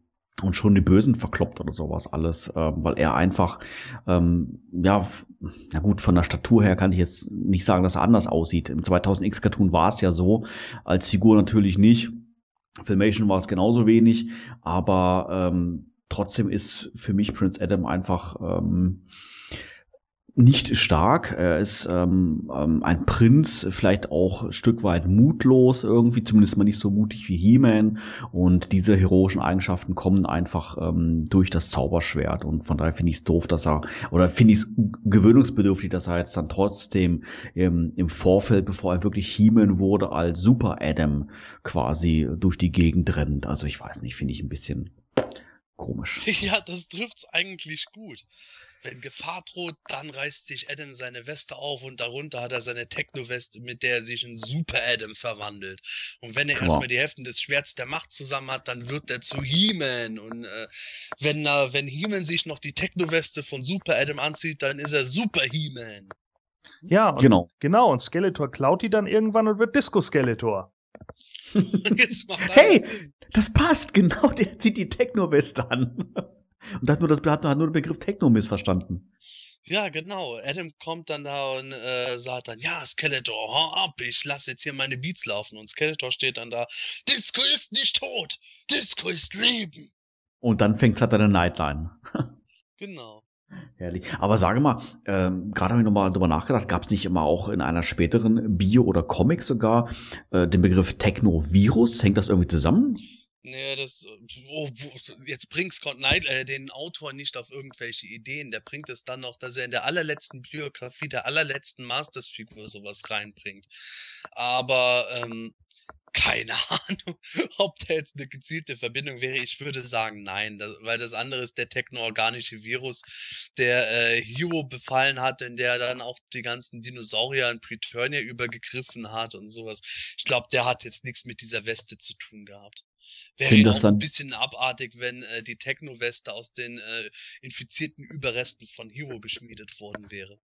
und schon die Bösen verkloppt oder sowas alles, ähm, weil er einfach, ähm, ja, na gut, von der Statur her kann ich jetzt nicht sagen, dass er anders aussieht. Im 2000X Cartoon war es ja so, als Figur natürlich nicht. Filmation war es genauso wenig, aber ähm, trotzdem ist für mich Prince Adam einfach ähm, nicht stark. Er ist ähm, ähm, ein Prinz, vielleicht auch ein Stück weit mutlos irgendwie, zumindest mal nicht so mutig wie He-Man. Und diese heroischen Eigenschaften kommen einfach ähm, durch das Zauberschwert. Und von daher finde ich es doof, dass er, oder finde ich es gewöhnungsbedürftig, dass er jetzt dann trotzdem im, im Vorfeld, bevor er wirklich He-Man wurde, als Super Adam quasi durch die Gegend rennt. Also ich weiß nicht, finde ich ein bisschen komisch. Ja, das trifft's eigentlich gut. Wenn Gefahr droht, dann reißt sich Adam seine Weste auf und darunter hat er seine Techno-Weste, mit der er sich in Super Adam verwandelt. Und wenn er Wow. erstmal die Hälften des Schwerts der Macht zusammen hat, dann wird er zu He-Man. Und äh, wenn, er, wenn He-Man sich noch die Techno-Weste von Super Adam anzieht, dann ist er Super He-Man. Ja, und, Genau. genau. Und Skeletor klaut die dann irgendwann und wird Disco Skeletor. Jetzt macht alles Hey! Sinn. Das passt, genau, der zieht die Techno-Weste an. Und hat nur, das, hat nur den Begriff Techno missverstanden. Ja, genau. Adam kommt dann da und äh, sagt dann, ja, Skeletor, hau ab, ich lasse jetzt hier meine Beats laufen. Und Skeletor steht dann da, Disco ist nicht tot, Disco ist Leben. Und dann fängt halt eine Nightline. Genau. Herrlich. Aber sage mal, ähm, gerade habe ich nochmal drüber nachgedacht, gab es nicht immer auch in einer späteren Bio oder Comic sogar äh, den Begriff Techno-Virus? Hängt das irgendwie zusammen? Nee, das, oh, jetzt bringt Scott Knight äh, den Autor nicht auf irgendwelche Ideen. Der bringt es dann noch, dass er in der allerletzten Biografie der allerletzten Masters-Figur sowas reinbringt. Aber ähm, keine Ahnung, ob da jetzt eine gezielte Verbindung wäre. Ich würde sagen, nein, das, weil das andere ist der technoorganische Virus, der äh, Hero befallen hat, in der dann auch die ganzen Dinosaurier in Preturnia übergegriffen hat und sowas. Ich glaube, der hat jetzt nichts mit dieser Weste zu tun gehabt. Wäre das ein dann- bisschen abartig, wenn äh, die Techno-Weste aus den äh, infizierten Überresten von Hero geschmiedet worden wäre.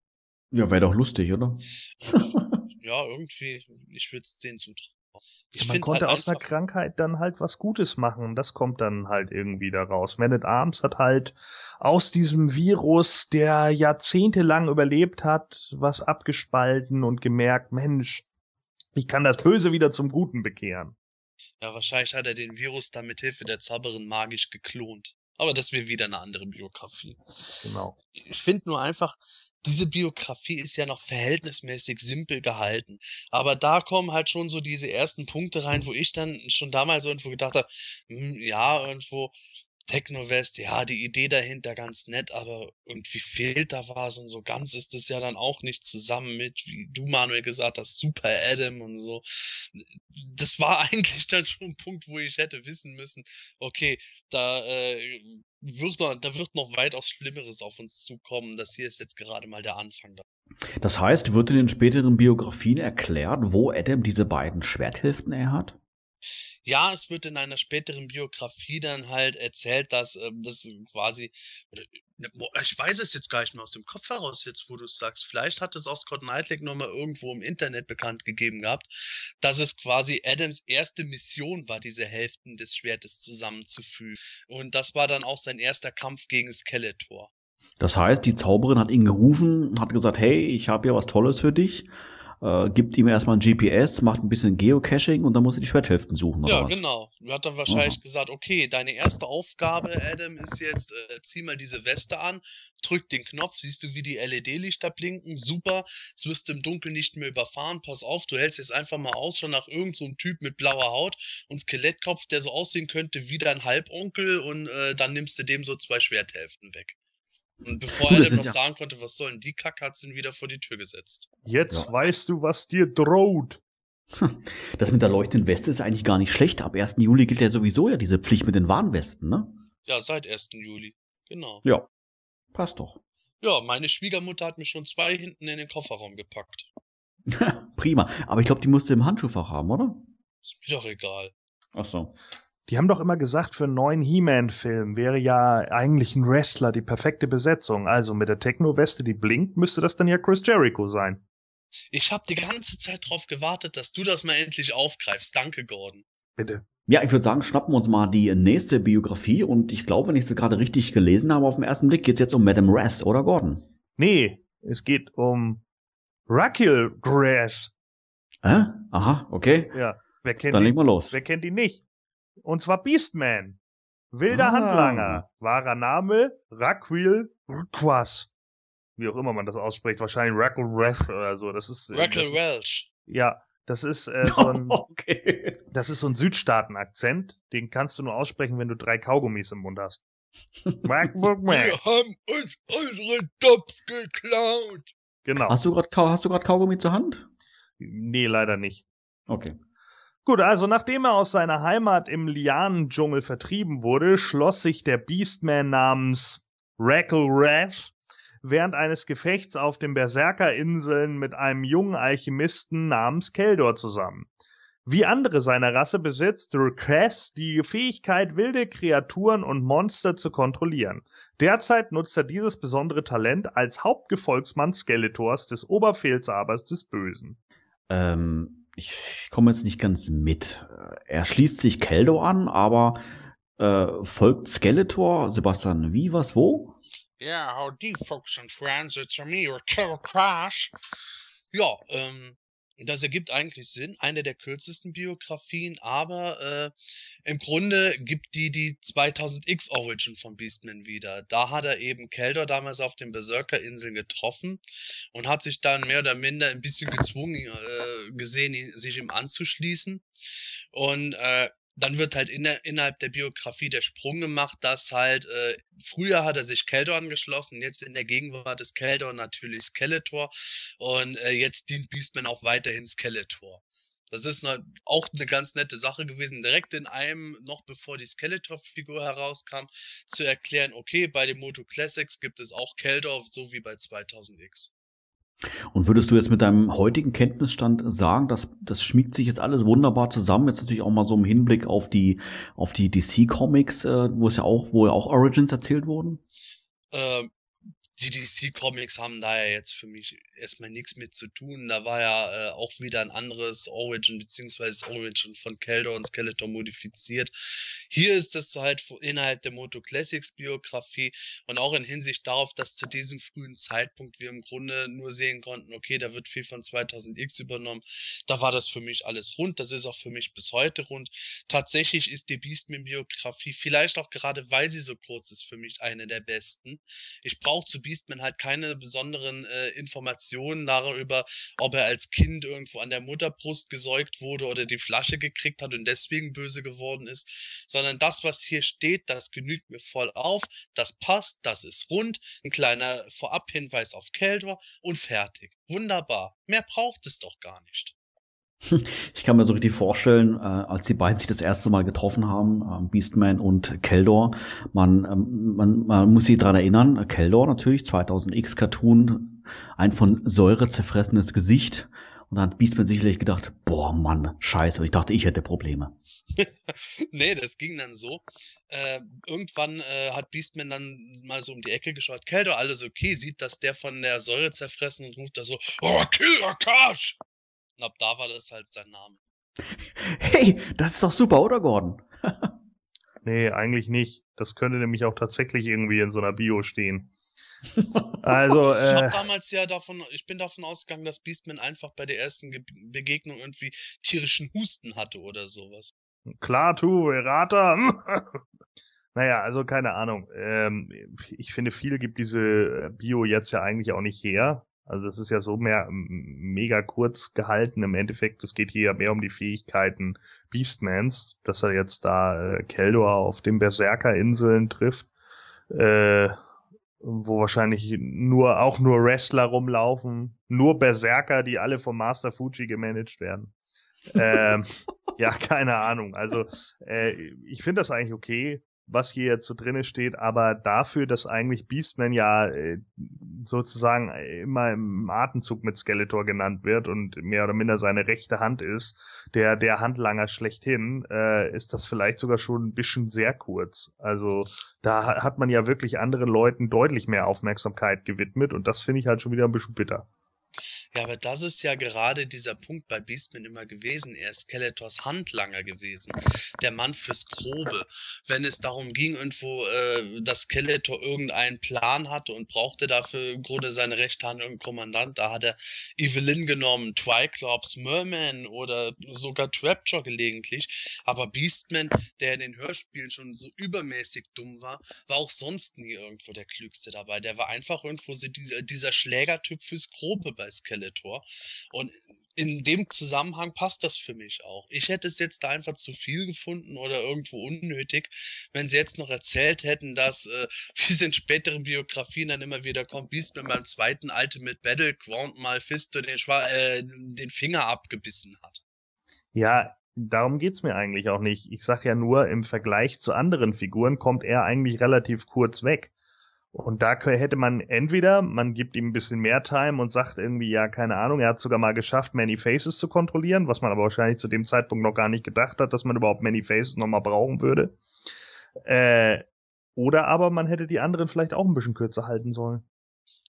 Ja, wäre doch lustig, oder? Ja, irgendwie, ich würde es denen zutrauen. Ich Ja, man konnte halt aus einer Krankheit dann halt was Gutes machen. Und das kommt dann halt irgendwie da raus. Man at Arms hat halt aus diesem Virus, der jahrzehntelang überlebt hat, was abgespalten und gemerkt, Mensch, ich kann das Böse wieder zum Guten bekehren. Ja, wahrscheinlich hat er den Virus dann mit Hilfe der Zauberin magisch geklont. Aber das wäre wieder eine andere Biografie. Genau. Ich finde nur einfach, diese Biografie ist ja noch verhältnismäßig simpel gehalten. Aber da kommen halt schon so diese ersten Punkte rein, wo ich dann schon damals irgendwo gedacht habe, hm, ja, irgendwo Techno-West, ja, die Idee dahinter ganz nett, aber irgendwie fehlt da was und so ganz ist es ja dann auch nicht zusammen mit, wie du, Manuel, gesagt hast, Super Adam und so. Das war eigentlich dann schon ein Punkt, wo ich hätte wissen müssen, okay, da äh, wird noch, da wird noch weitaus Schlimmeres auf uns zukommen. Das hier ist jetzt gerade mal der Anfang. Das heißt, wird in den späteren Biografien erklärt, wo Adam diese beiden Schwerthälften er hat? Ja, es wird in einer späteren Biografie dann halt erzählt, dass ähm, das quasi, oder, ne, ich weiß es jetzt gar nicht mehr aus dem Kopf heraus, jetzt wo du es sagst. Vielleicht hat es auch Scott Knightley nochmal irgendwo im Internet bekannt gegeben gehabt, dass es quasi Adams erste Mission war, diese Hälften des Schwertes zusammenzufügen. Und das war dann auch sein erster Kampf gegen Skeletor. Das heißt, die Zauberin hat ihn gerufen, hat gesagt, hey, ich habe hier was Tolles für dich. Äh, gibt ihm erstmal ein GPS, macht ein bisschen Geocaching und dann muss er die Schwerthälften suchen. Oder Ja, genau. Er hat dann wahrscheinlich gesagt, okay, deine erste Aufgabe, Adam, ist jetzt, äh, zieh mal diese Weste an, drück den Knopf, siehst du, wie die LED-Lichter blinken, super, jetzt wirst du im Dunkeln nicht mehr überfahren, pass auf, du hältst jetzt einfach mal aus, schon nach irgendeinem so einem Typ mit blauer Haut und Skelettkopf, der so aussehen könnte wie dein Halbonkel und äh, dann nimmst du dem so zwei Schwerthälften weg. Und bevor Gut, das Adam noch ja- sagen konnte, was soll denn die Kacke, hat sie ihn wieder vor die Tür gesetzt. Jetzt Ja. weißt du, was dir droht. Das mit der leuchtenden Weste ist eigentlich gar nicht schlecht. Ab 1. Juli gilt ja sowieso ja diese Pflicht mit den Warnwesten, ne? Ja, seit 1. Juli. Genau. Ja. Passt doch. Ja, meine Schwiegermutter hat mir schon zwei hinten in den Kofferraum gepackt. Prima. Aber ich glaube, die musste im Handschuhfach haben, oder? Ist mir doch egal. Ach so. Die haben doch immer gesagt, für einen neuen He-Man-Film wäre ja eigentlich ein Wrestler die perfekte Besetzung. Also mit der Techno-Weste, die blinkt, müsste das dann ja Chris Jericho sein. Ich habe die ganze Zeit drauf gewartet, dass du das mal endlich aufgreifst. Danke, Gordon. Bitte. Ja, ich würde sagen, schnappen wir uns mal die nächste Biografie und ich glaube, wenn ich sie gerade richtig gelesen habe, auf den ersten Blick geht es jetzt um Madame Rest, oder Gordon? Nee, es geht um Raquel Grass. Hä? Aha, okay. Ja, wer kennt Dann ihn? legen wir los. Wer kennt ihn nicht? Und zwar Beastman. Wilder Ah. Handlanger. Wahrer Name Raquel Rquas. wie auch immer man das ausspricht, wahrscheinlich Rackle Ref oder so. Das ist. Rackle Welch. Ja, das ist äh, so ein, okay. das ist so ein Südstaaten-Akzent. Den kannst du nur aussprechen, wenn du drei Kaugummis im Mund hast. Wir haben uns unsere Tops geklaut. genau. Hast du gerade hast du gerade Kaugummi zur Hand? Nee, leider nicht. Okay. Gut, also nachdem er aus seiner Heimat im Lianendschungel vertrieben wurde, schloss sich der Beastman namens Rackle Rath während eines Gefechts auf den Berserkerinseln mit einem jungen Alchemisten namens Keldor zusammen. Wie andere seiner Rasse besitzt Request die Fähigkeit, wilde Kreaturen und Monster zu kontrollieren. Derzeit nutzt er dieses besondere Talent als Hauptgefolgsmann Skeletors des Oberfeldsabers des Bösen. Ähm, ich, ich komme jetzt nicht ganz mit. Er schließt sich Keldo an, aber äh, folgt Skeletor, Sebastian, wie, was, wo? Ja, howdy, folks and friends, it's me, your Carol Crash. Ja, ähm, das ergibt eigentlich Sinn. Eine der kürzesten Biografien, aber äh, im Grunde gibt die die 2000X Origin von Beastman wieder. Da hat er eben Keldor damals auf den Berserker-Inseln getroffen und hat sich dann mehr oder minder ein bisschen gezwungen äh, gesehen, sich ihm anzuschließen. Und äh, dann wird halt in der, innerhalb der Biografie der Sprung gemacht, dass halt äh, früher hat er sich Keldor angeschlossen, jetzt in der Gegenwart ist Keldor natürlich Skeletor und äh, jetzt dient Beastman auch weiterhin Skeletor. Das ist ne, auch eine ganz nette Sache gewesen, direkt in einem, noch bevor die Skeletor-Figur herauskam, zu erklären, okay, bei den Moto Classics gibt es auch Keldor, so wie bei 2000X. Und würdest du jetzt mit deinem heutigen Kenntnisstand sagen, dass das schmiegt sich jetzt alles wunderbar zusammen? Jetzt natürlich auch mal so im Hinblick auf die auf die DC Comics, äh, wo es ja auch, wo ja auch Origins erzählt wurden. Ähm, die DC-Comics haben da ja jetzt für mich erstmal nichts mit zu tun. Da war ja äh, auch wieder ein anderes Origin, beziehungsweise Origin von Keldor und Skeletor modifiziert. Hier ist das halt vo- innerhalb der Moto Classics Biografie und auch in Hinsicht darauf, dass zu diesem frühen Zeitpunkt wir im Grunde nur sehen konnten, okay, da wird viel von 2000X übernommen. Da war das für mich alles rund. Das ist auch für mich bis heute rund. Tatsächlich ist die Beastman-Biografie, vielleicht auch gerade weil sie so kurz ist, für mich eine der besten. Ich brauche zu Beastman halt keine besonderen äh, Informationen darüber, ob er als Kind irgendwo an der Mutterbrust gesäugt wurde oder die Flasche gekriegt hat und deswegen böse geworden ist, sondern das, was hier steht, das genügt mir voll auf, das passt, das ist rund, ein kleiner Vorabhinweis auf Keldor und fertig. Wunderbar. Mehr braucht es doch gar nicht. Ich kann mir so richtig vorstellen, äh, als die beiden sich das erste Mal getroffen haben, äh, Beastman und Keldor, man, ähm, man, man muss sich dran erinnern, Keldor natürlich, 2000X Cartoon, ein von Säure zerfressenes Gesicht. Und dann hat Beastman sicherlich gedacht, boah Mann, scheiße, ich dachte, ich hätte Probleme. nee, das ging dann so. Äh, irgendwann äh, hat Beastman dann mal so um die Ecke geschaut. Keldor, alles okay, sieht, dass der von der Säure zerfressen und ruft da so, oh, kill Akash! Und ab da war das halt sein Name. Hey, das ist doch super, oder Gordon? Nee, eigentlich nicht. Das könnte nämlich auch tatsächlich irgendwie in so einer Bio stehen. Also, Ich habe äh, damals ja davon, ich bin davon ausgegangen, dass Beastman einfach bei der ersten Ge Begegnung irgendwie tierischen Husten hatte oder sowas. klar, tu, Errata. naja, also keine Ahnung. Ähm, ich finde, viel gibt diese Bio jetzt ja eigentlich auch nicht her. Also es ist ja so mehr mega kurz gehalten. Im Endeffekt, es geht hier ja mehr um die Fähigkeiten Beastmans, dass er jetzt da äh, Keldor auf den Berserkerinseln trifft. Äh, wo wahrscheinlich nur auch nur Wrestler rumlaufen, nur Berserker, die alle vom Master Fuji gemanagt werden. ähm, ja, keine Ahnung. Also äh, ich finde das eigentlich okay, was hier jetzt so drinne steht, aber dafür, dass eigentlich Beastman ja äh, sozusagen immer im Atemzug mit Skeletor genannt wird und mehr oder minder seine rechte Hand ist, der der Handlanger schlechthin, äh, ist das vielleicht sogar schon ein bisschen sehr kurz. Also da ha- hat man ja wirklich anderen Leuten deutlich mehr Aufmerksamkeit gewidmet und das finde ich halt schon wieder ein bisschen bitter. Ja, aber das ist ja gerade dieser Punkt bei Beastman immer gewesen. Er ist Skeletors Handlanger gewesen. Der Mann fürs Grobe. Wenn es darum ging, irgendwo, äh, dass Skeletor irgendeinen Plan hatte und brauchte dafür im Grunde seine rechte Hand irgendeinen Kommandant, da hat er Evelyn genommen, Triclops, Merman oder sogar Trapjaw gelegentlich. Aber Beastman, der in den Hörspielen schon so übermäßig dumm war, war auch sonst nie irgendwo der Klügste dabei. Der war einfach irgendwo dieser, dieser Schlägertyp fürs Grobe bei Skeletor. Skeletor. Und in dem Zusammenhang passt das für mich auch. Ich hätte es jetzt da einfach zu viel gefunden oder irgendwo unnötig, wenn sie jetzt noch erzählt hätten, dass, äh, wie es in späteren Biografien dann immer wieder kommt, wie es mir beim zweiten Ultimate Battleground mal Fisto den, Schwa äh, den Finger abgebissen hat. Ja, darum geht's mir eigentlich auch nicht. Ich sag ja nur, im Vergleich zu anderen Figuren kommt er eigentlich relativ kurz weg. Und da hätte man entweder, man gibt ihm ein bisschen mehr Time und sagt irgendwie, ja, keine Ahnung, er hat sogar mal geschafft, Many Faces zu kontrollieren, was man aber wahrscheinlich zu dem Zeitpunkt noch gar nicht gedacht hat, dass man überhaupt Many Faces nochmal brauchen würde. Äh, oder aber man hätte die anderen vielleicht auch ein bisschen kürzer halten sollen.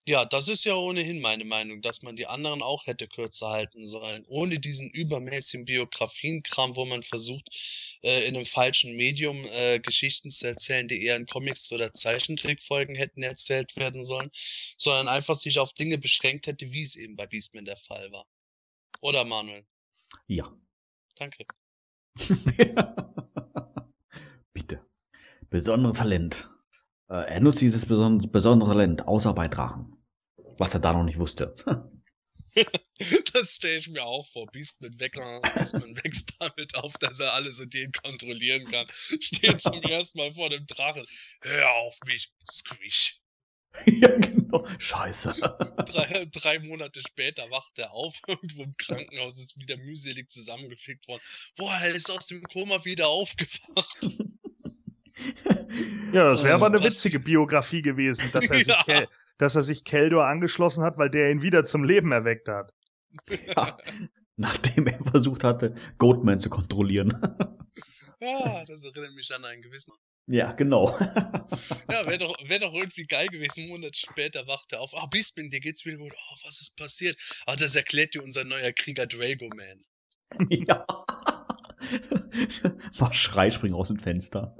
Ja, das ist ja ohnehin meine Meinung, dass man die anderen auch hätte kürzer halten sollen. Ohne diesen übermäßigen Biografienkram, wo man versucht, äh, in einem falschen Medium äh, Geschichten zu erzählen, die eher in Comics oder Zeichentrickfolgen hätten erzählt werden sollen, sondern einfach sich auf Dinge beschränkt hätte, wie es eben bei Beastman der Fall war. Oder Manuel? Ja. Danke. Bitte. Besondere Talent. Äh, er nutzt dieses beson besondere Talent, außer bei Drachen was er da noch nicht wusste. das stelle ich mir auch vor. Beastman, Wecker, Beastman wächst damit auf, dass er alles und jeden kontrollieren kann. Steht zum ersten Mal vor dem Drachen. Hör auf mich, Squish. ja, genau. Scheiße. Drei, drei, Monate später wacht er auf, irgendwo im Krankenhaus, ist wieder mühselig zusammengeschickt worden. Boah, er ist aus dem Koma wieder aufgewacht. Ja, das wäre aber eine witzige Biografie gewesen, dass er, ja. sich dass er sich Keldor angeschlossen hat, weil der ihn wieder zum Leben erweckt hat. Ja, nachdem er versucht hatte, Goatman zu kontrollieren. Ja, das erinnert mich an einen gewissen. Ja, genau. ja, wäre doch, wär doch irgendwie geil gewesen. Monate später wacht er auf. Ah, Beastman, dir geht's wieder gut. Oh, was ist passiert? Ah, das erklärt dir unser neuer Krieger Drago Man. Ja. Mach Schrei, spring aus dem Fenster.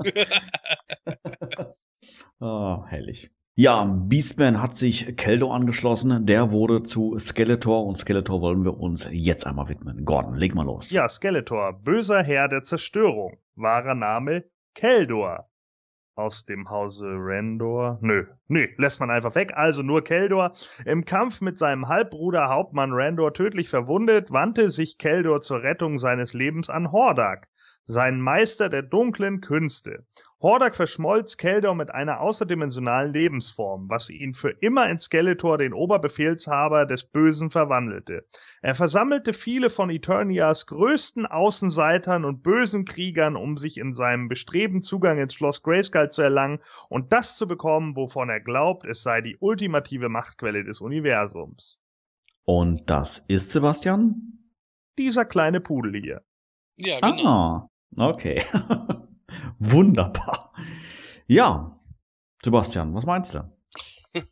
oh, herrlich. Ja, Beastman hat sich Keldo angeschlossen. Der wurde zu Skeletor und Skeletor wollen wir uns jetzt einmal widmen. Gordon, leg mal los. Ja, Skeletor, böser Herr der Zerstörung. Wahrer Name Keldor aus dem Hause Rendor. Nö, nö, lässt man einfach weg. Also nur Keldor. Im Kampf mit seinem Halbbruder Hauptmann Rendor tödlich verwundet, wandte sich Keldor zur Rettung seines Lebens an Hordak sein Meister der dunklen Künste. Hordak verschmolz Keldor mit einer außerdimensionalen Lebensform, was ihn für immer in Skeletor, den Oberbefehlshaber des Bösen, verwandelte. Er versammelte viele von Eternias größten Außenseitern und bösen Kriegern, um sich in seinem Bestreben Zugang ins Schloss Grayskull zu erlangen und das zu bekommen, wovon er glaubt, es sei die ultimative Machtquelle des Universums. Und das ist Sebastian? Dieser kleine Pudel hier. Ja, genau. Ah, Okay. Wunderbar. Ja, Sebastian, was meinst du?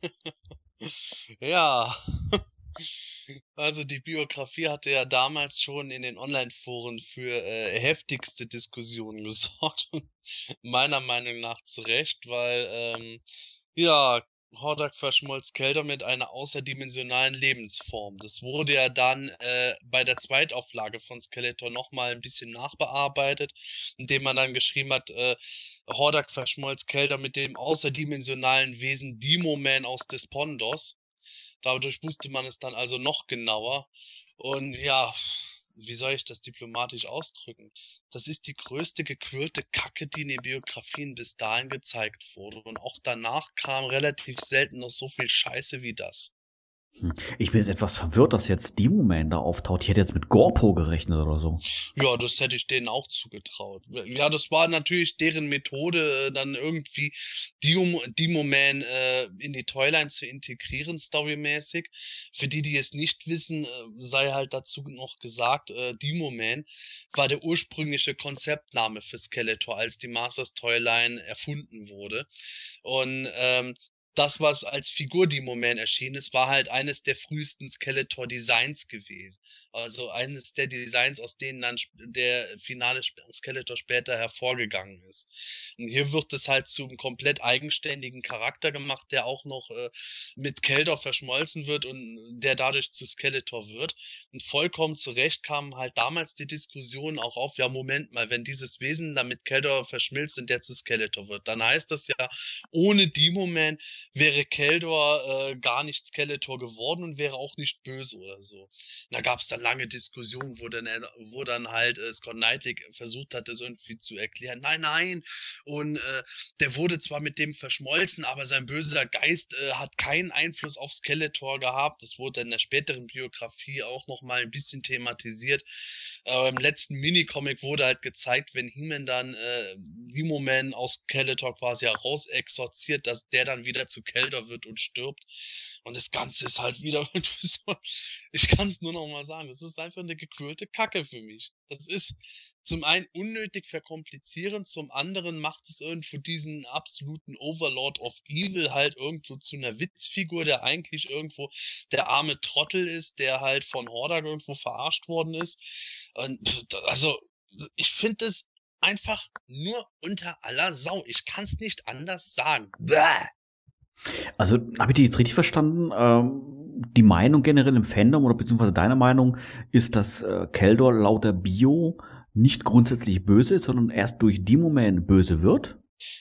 ja. Also die Biografie hatte ja damals schon in den Online-Foren für äh, heftigste Diskussionen gesorgt. Meiner Meinung nach zu Recht, weil ähm, ja, Hordak verschmolz Kelter mit einer außerdimensionalen Lebensform. Das wurde ja dann äh, bei der Zweitauflage von Skeletor nochmal ein bisschen nachbearbeitet, indem man dann geschrieben hat, äh, Hordak verschmolz Kelter mit dem außerdimensionalen Wesen Demo-Man aus Despondos. Dadurch wusste man es dann also noch genauer. Und ja, wie soll ich das diplomatisch ausdrücken? Das ist die größte gequirlte Kacke, die in den Biografien bis dahin gezeigt wurde. Und auch danach kam relativ selten noch so viel Scheiße wie das. Hm. Ich bin jetzt etwas verwirrt, dass jetzt Demo-Man da auftaucht. Ich hätte jetzt mit Gorpo gerechnet oder so. Ja, das hätte ich denen auch zugetraut. Ja, das war natürlich deren Methode, äh, dann irgendwie Demo-Man äh, in die Toyline zu integrieren, storymäßig. Für die, die es nicht wissen, äh, sei halt dazu noch gesagt, äh, Demo-Man war der ursprüngliche Konzeptname für Skeletor, als die Masters Toyline erfunden wurde. Und ähm, das, was als Figur die Moment erschienen ist, war halt eines der frühesten Skeletor-Designs gewesen. Also eines der Designs, aus denen dann der finale Skeletor später hervorgegangen ist. Und hier wird es halt zu einem komplett eigenständigen Charakter gemacht, der auch noch äh, mit Keldor verschmolzen wird und der dadurch zu Skeletor wird. Und vollkommen zu Recht kam halt damals die Diskussion auch auf, ja Moment mal, wenn dieses Wesen dann mit Keldor verschmilzt und der zu Skeletor wird, dann heißt das ja, ohne Demo-Man wäre Keldor äh, gar nicht Skeletor geworden und wäre auch nicht böse oder so. Und da gab es dann lange Diskussion, wo dann, wo dann halt äh, Scott Knightley versucht hat, das irgendwie zu erklären. Nein, nein. Und äh, der wurde zwar mit dem verschmolzen, aber sein böser Geist äh, hat keinen Einfluss auf Skeletor gehabt. Das wurde in der späteren Biografie auch nochmal ein bisschen thematisiert. Äh, Im letzten Minicomic wurde halt gezeigt, wenn He-Man dann äh, Demo-Man aus Skeletor quasi heraus exorziert, dass der dann wieder zu Kälter wird und stirbt. Und das Ganze ist halt wieder, ich kann es nur noch mal sagen, das ist einfach eine gequirlte Kacke für mich. Das ist zum einen unnötig verkomplizierend, zum anderen macht es irgendwo diesen absoluten Overlord of Evil halt irgendwo zu einer Witzfigur, der eigentlich irgendwo der arme Trottel ist, der halt von Hordak irgendwo verarscht worden ist. Und also, ich finde es einfach nur unter aller Sau. Ich kann es nicht anders sagen. Bäh. Also, habe ich dich jetzt richtig verstanden? Ähm, die Meinung generell im Fandom oder beziehungsweise deine Meinung ist, dass äh, Keldor lauter Bio nicht grundsätzlich böse ist, sondern erst durch die Moment böse wird?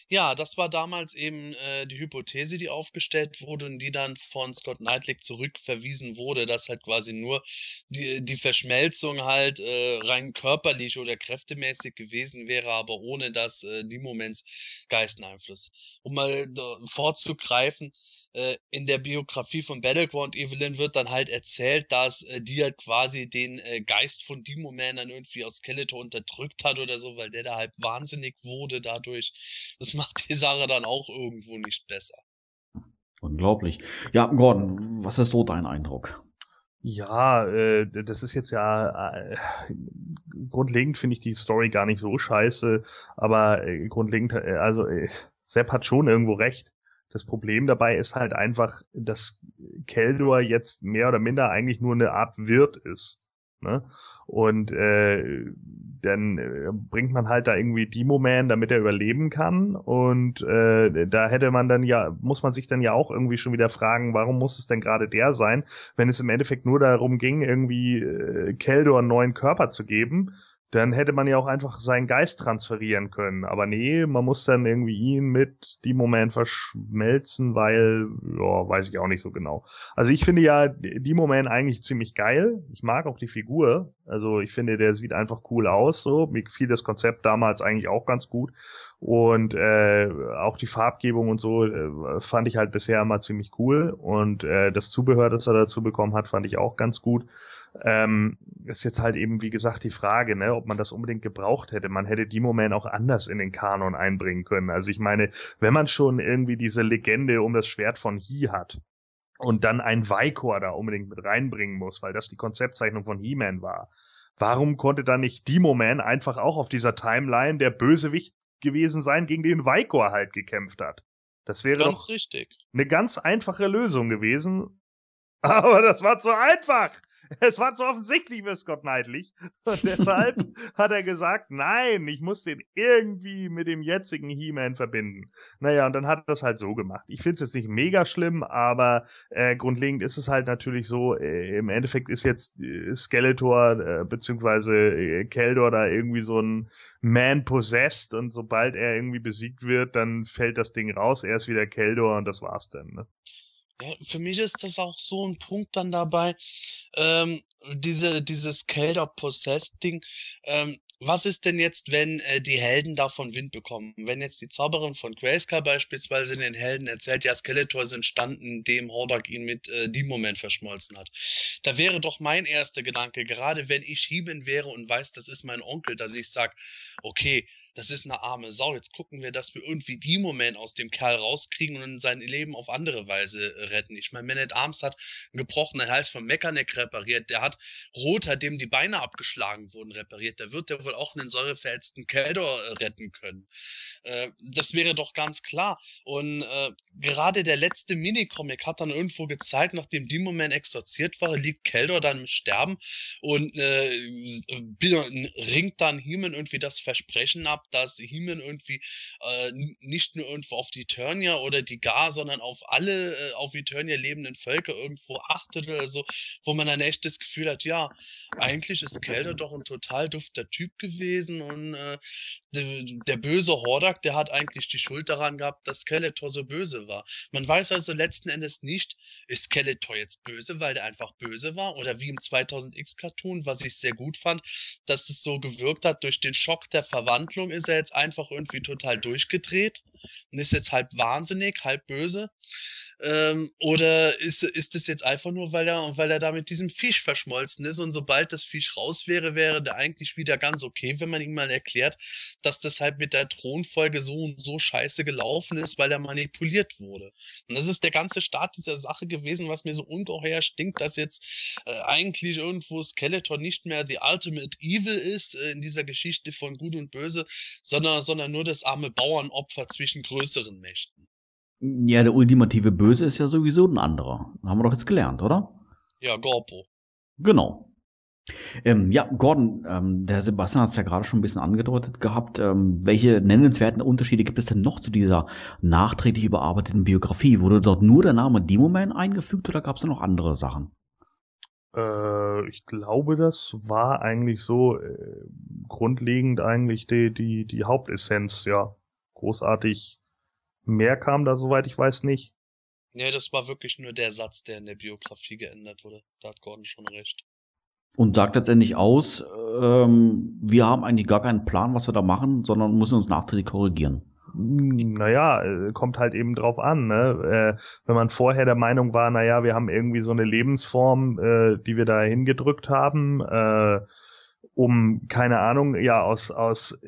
Ja, das war damals eben äh, die Hypothese, die aufgestellt wurde und die dann von Scott Knightley zurückverwiesen wurde, dass halt quasi nur die, die Verschmelzung halt äh, rein körperlich oder kräftemäßig gewesen wäre, aber ohne dass äh, die Moments Geisteneinfluss. Um mal vorzugreifen, äh, in der Biografie von Battleground Evelyn wird dann halt erzählt, dass äh, die halt quasi den äh, Geist von Demo Man dann irgendwie aus Skeletor unterdrückt hat oder so, weil der da halt wahnsinnig wurde dadurch. Das macht die Sache dann auch irgendwo nicht besser. Unglaublich. Ja, Gordon, was ist so dein Eindruck? Ja, äh, das ist jetzt ja äh, grundlegend finde ich die Story gar nicht so scheiße, aber äh, grundlegend, äh, also äh, Sepp hat schon irgendwo recht. Das Problem dabei ist halt einfach, dass Keldor jetzt mehr oder minder eigentlich nur eine Art Wirt ist. Ne? Und äh, dann äh, bringt man halt da irgendwie Demo-Man, damit er überleben kann. Und äh, da hätte man dann ja, muss man sich dann ja auch irgendwie schon wieder fragen, warum muss es denn gerade der sein, wenn es im Endeffekt nur darum ging, irgendwie äh, Keldor einen neuen Körper zu geben dann hätte man ja auch einfach seinen Geist transferieren können. Aber nee, man muss dann irgendwie ihn mit dem Moment verschmelzen, weil, ja, weiß ich auch nicht so genau. Also ich finde ja die Moment eigentlich ziemlich geil. Ich mag auch die Figur. Also ich finde, der sieht einfach cool aus. So mir gefiel das Konzept damals eigentlich auch ganz gut. Und äh, auch die Farbgebung und so äh, fand ich halt bisher immer ziemlich cool. Und äh, das Zubehör, das er dazu bekommen hat, fand ich auch ganz gut. Ähm, ist jetzt halt eben, wie gesagt, die Frage, ne, ob man das unbedingt gebraucht hätte. Man hätte Demo-Man auch anders in den Kanon einbringen können. Also ich meine, wenn man schon irgendwie diese Legende um das Schwert von He hat und dann ein Vaikor da unbedingt mit reinbringen muss, weil das die Konzeptzeichnung von He-Man war, warum konnte dann nicht Demo-Man einfach auch auf dieser Timeline der Bösewicht gewesen sein, gegen den Vaikor halt gekämpft hat? Das wäre ganz doch richtig. eine ganz einfache Lösung gewesen. Aber das war zu einfach. Es war zu offensichtlich für Scott Knightley. Und deshalb hat er gesagt, nein, ich muss den irgendwie mit dem jetzigen He-Man verbinden. Naja, und dann hat er das halt so gemacht. Ich finde es jetzt nicht mega schlimm, aber äh, grundlegend ist es halt natürlich so, äh, im Endeffekt ist jetzt äh, Skeletor äh, beziehungsweise äh, Keldor da irgendwie so ein Man possessed und sobald er irgendwie besiegt wird, dann fällt das Ding raus, er ist wieder Keldor und das war's dann. Ne? Ja, für mich ist das auch so ein Punkt dann dabei, ähm, diese, dieses Kelder-Possessed-Ding. Ähm, was ist denn jetzt, wenn äh, die Helden davon Wind bekommen? Wenn jetzt die Zauberin von Grayskull beispielsweise den Helden erzählt, ja, Skeletor ist entstanden, indem Hordak ihn mit äh, dem Moment verschmolzen hat. Da wäre doch mein erster Gedanke, gerade wenn ich Hieben wäre und weiß, das ist mein Onkel, dass ich sage, okay, das ist eine arme Sau. Jetzt gucken wir, dass wir irgendwie die Moment aus dem Kerl rauskriegen und sein Leben auf andere Weise äh, retten. Ich meine, Man at Arms hat einen gebrochenen Hals von Mechaneck repariert. Der hat Roter, dem die Beine abgeschlagen wurden, repariert. Der wird ja wohl auch einen säureverletzten Keldor äh, retten können. Äh, das wäre doch ganz klar. Und äh, gerade der letzte Minicomic hat dann irgendwo gezeigt, nachdem Demon exorziert war, liegt Keldor dann im Sterben und äh, ringt dann Heeman irgendwie das Versprechen ab, dass Heeman irgendwie äh, nicht nur irgendwo auf die Eternia oder die Gar, sondern auf alle äh, auf Eternia lebenden Völker irgendwo achtet oder so, wo man dann echt das Gefühl hat, ja, eigentlich ist Keldor doch ein total dufter Typ gewesen und äh, der, der böse Hordak, der hat eigentlich die Schuld daran gehabt, dass Skeletor so böse war. Man weiß also letzten Endes nicht, ist Skeletor jetzt böse, weil der einfach böse war oder wie im 2000X Cartoon, was ich sehr gut fand, dass es so gewirkt hat, durch den Schock der Verwandlung ist er jetzt einfach irgendwie total durchgedreht und ist jetzt halb wahnsinnig, halb böse. Ähm, oder ist, ist es jetzt einfach nur, weil er, weil er da mit diesem Fisch verschmolzen ist und sobald das Fisch raus wäre, wäre der eigentlich wieder ganz okay, wenn man ihm mal erklärt, dass das halt mit der Thronfolge so und so scheiße gelaufen ist, weil er manipuliert wurde. Und das ist der ganze Start dieser Sache gewesen, was mir so ungeheuer stinkt, dass jetzt äh, eigentlich irgendwo Skeletor nicht mehr the ultimate evil ist äh, in dieser Geschichte von Gut und Böse, sondern, sondern nur das arme Bauernopfer zwischen größeren Mächten. Ja, der ultimative Böse ist ja sowieso ein anderer. Haben wir doch jetzt gelernt, oder? Ja, Gorpo. Genau. Ähm, ja, Gordon, ähm, der Sebastian hat es ja gerade schon ein bisschen angedeutet gehabt. Ähm, welche nennenswerten Unterschiede gibt es denn noch zu dieser nachträglich überarbeiteten Biografie? Wurde dort nur der Name Demoman eingefügt oder gab es noch andere Sachen? Äh, ich glaube, das war eigentlich so äh, grundlegend eigentlich die, die, die Hauptessenz, ja. Großartig Mehr kam da, soweit ich weiß, nicht. Nee, das war wirklich nur der Satz, der in der Biografie geändert wurde. Da hat Gordon schon recht. Und sagt letztendlich aus, ähm, wir haben eigentlich gar keinen Plan, was wir da machen, sondern müssen uns nachträglich korrigieren. Naja, äh, kommt halt eben drauf an, ne? Äh, wenn man vorher der Meinung war, naja, wir haben irgendwie so eine Lebensform, äh, die wir da hingedrückt haben, äh, um, keine Ahnung, ja, aus, aus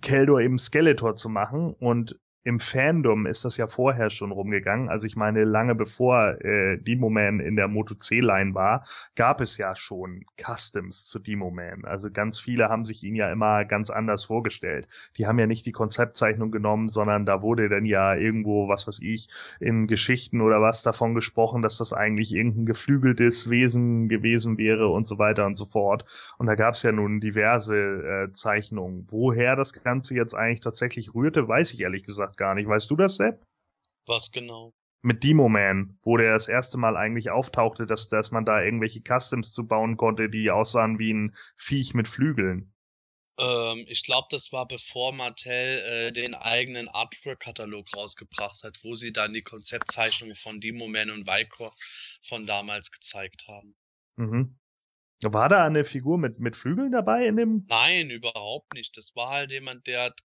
Keldor eben Skeletor zu machen und im Fandom ist das ja vorher schon rumgegangen. Also ich meine, lange bevor äh, Demo-Man in der Moto C-Line war, gab es ja schon Customs zu Demo-Man. Also ganz viele haben sich ihn ja immer ganz anders vorgestellt. Die haben ja nicht die Konzeptzeichnung genommen, sondern da wurde dann ja irgendwo, was weiß ich, in Geschichten oder was davon gesprochen, dass das eigentlich irgendein geflügeltes Wesen gewesen wäre und so weiter und so fort. Und da gab es ja nun diverse äh, Zeichnungen. Woher das Ganze jetzt eigentlich tatsächlich rührte, weiß ich ehrlich gesagt gar nicht. Weißt du das, Sepp? Was genau? Mit Demo Man, wo der das erste Mal eigentlich auftauchte, dass, dass man da irgendwelche Customs zu bauen konnte, die aussahen wie ein Viech mit Flügeln. Ähm, ich glaube, das war bevor Mattel äh, den eigenen Artwork-Katalog rausgebracht hat, wo sie dann die Konzeptzeichnungen von Demo Man und Vicor von damals gezeigt haben. Mhm. War da eine Figur mit, mit Flügeln dabei in dem? Nein, überhaupt nicht. Das war halt jemand, der hat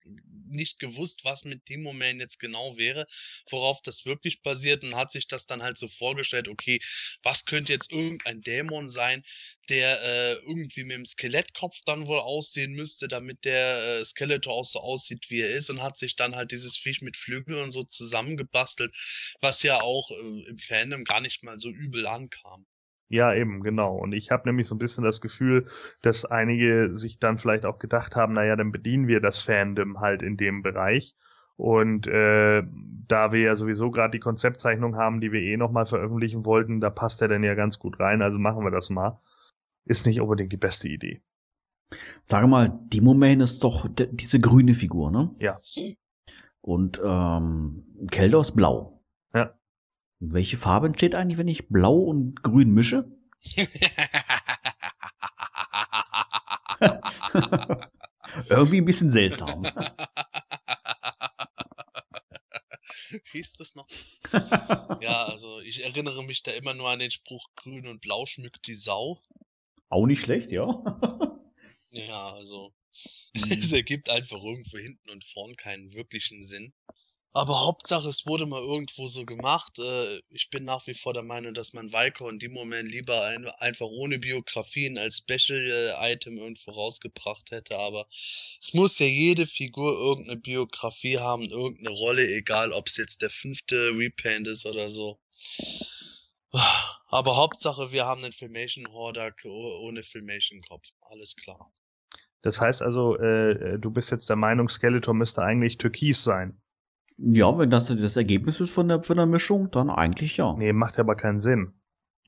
nicht gewusst, was mit dem Moment jetzt genau wäre, worauf das wirklich basiert und hat sich das dann halt so vorgestellt, okay, was könnte jetzt irgendein Dämon sein, der äh, irgendwie mit dem Skelettkopf dann wohl aussehen müsste, damit der äh, Skeletor auch so aussieht, wie er ist und hat sich dann halt dieses Viech mit Flügeln und so zusammengebastelt, was ja auch äh, im Fandom gar nicht mal so übel ankam. Ja, eben, genau. Und ich habe nämlich so ein bisschen das Gefühl, dass einige sich dann vielleicht auch gedacht haben, naja, dann bedienen wir das Fandom halt in dem Bereich. Und äh, da wir ja sowieso gerade die Konzeptzeichnung haben, die wir eh nochmal veröffentlichen wollten, da passt er dann ja ganz gut rein, also machen wir das mal. Ist nicht unbedingt die beste Idee. Sage mal, Demo Man ist doch diese grüne Figur, ne? Ja. Und ähm, Keldor ist blau. Welche Farbe entsteht eigentlich, wenn ich blau und grün mische? Irgendwie ein bisschen seltsam. Hieß das noch? ja, also ich erinnere mich da immer nur an den Spruch grün und blau schmückt die Sau. Auch nicht schlecht, ja. ja, also es ergibt einfach irgendwo hinten und vorn keinen wirklichen Sinn. Aber Hauptsache, es wurde mal irgendwo so gemacht. Äh, ich bin nach wie vor der Meinung, dass man Valko in dem Moment lieber ein, einfach ohne Biografien als Special-Item irgendwo rausgebracht hätte. Aber es muss ja jede Figur irgendeine Biografie haben, irgendeine Rolle, egal ob es jetzt der fünfte Repaint ist oder so. Aber Hauptsache, wir haben einen Filmation Hordak ohne Filmation Kopf. Alles klar. Das heißt also, äh, äh, du bist jetzt der Meinung, Skeletor müsste eigentlich türkis sein. Ja, wenn das das Ergebnis ist von der, von der Mischung, dann eigentlich ja. Nee, macht aber keinen Sinn.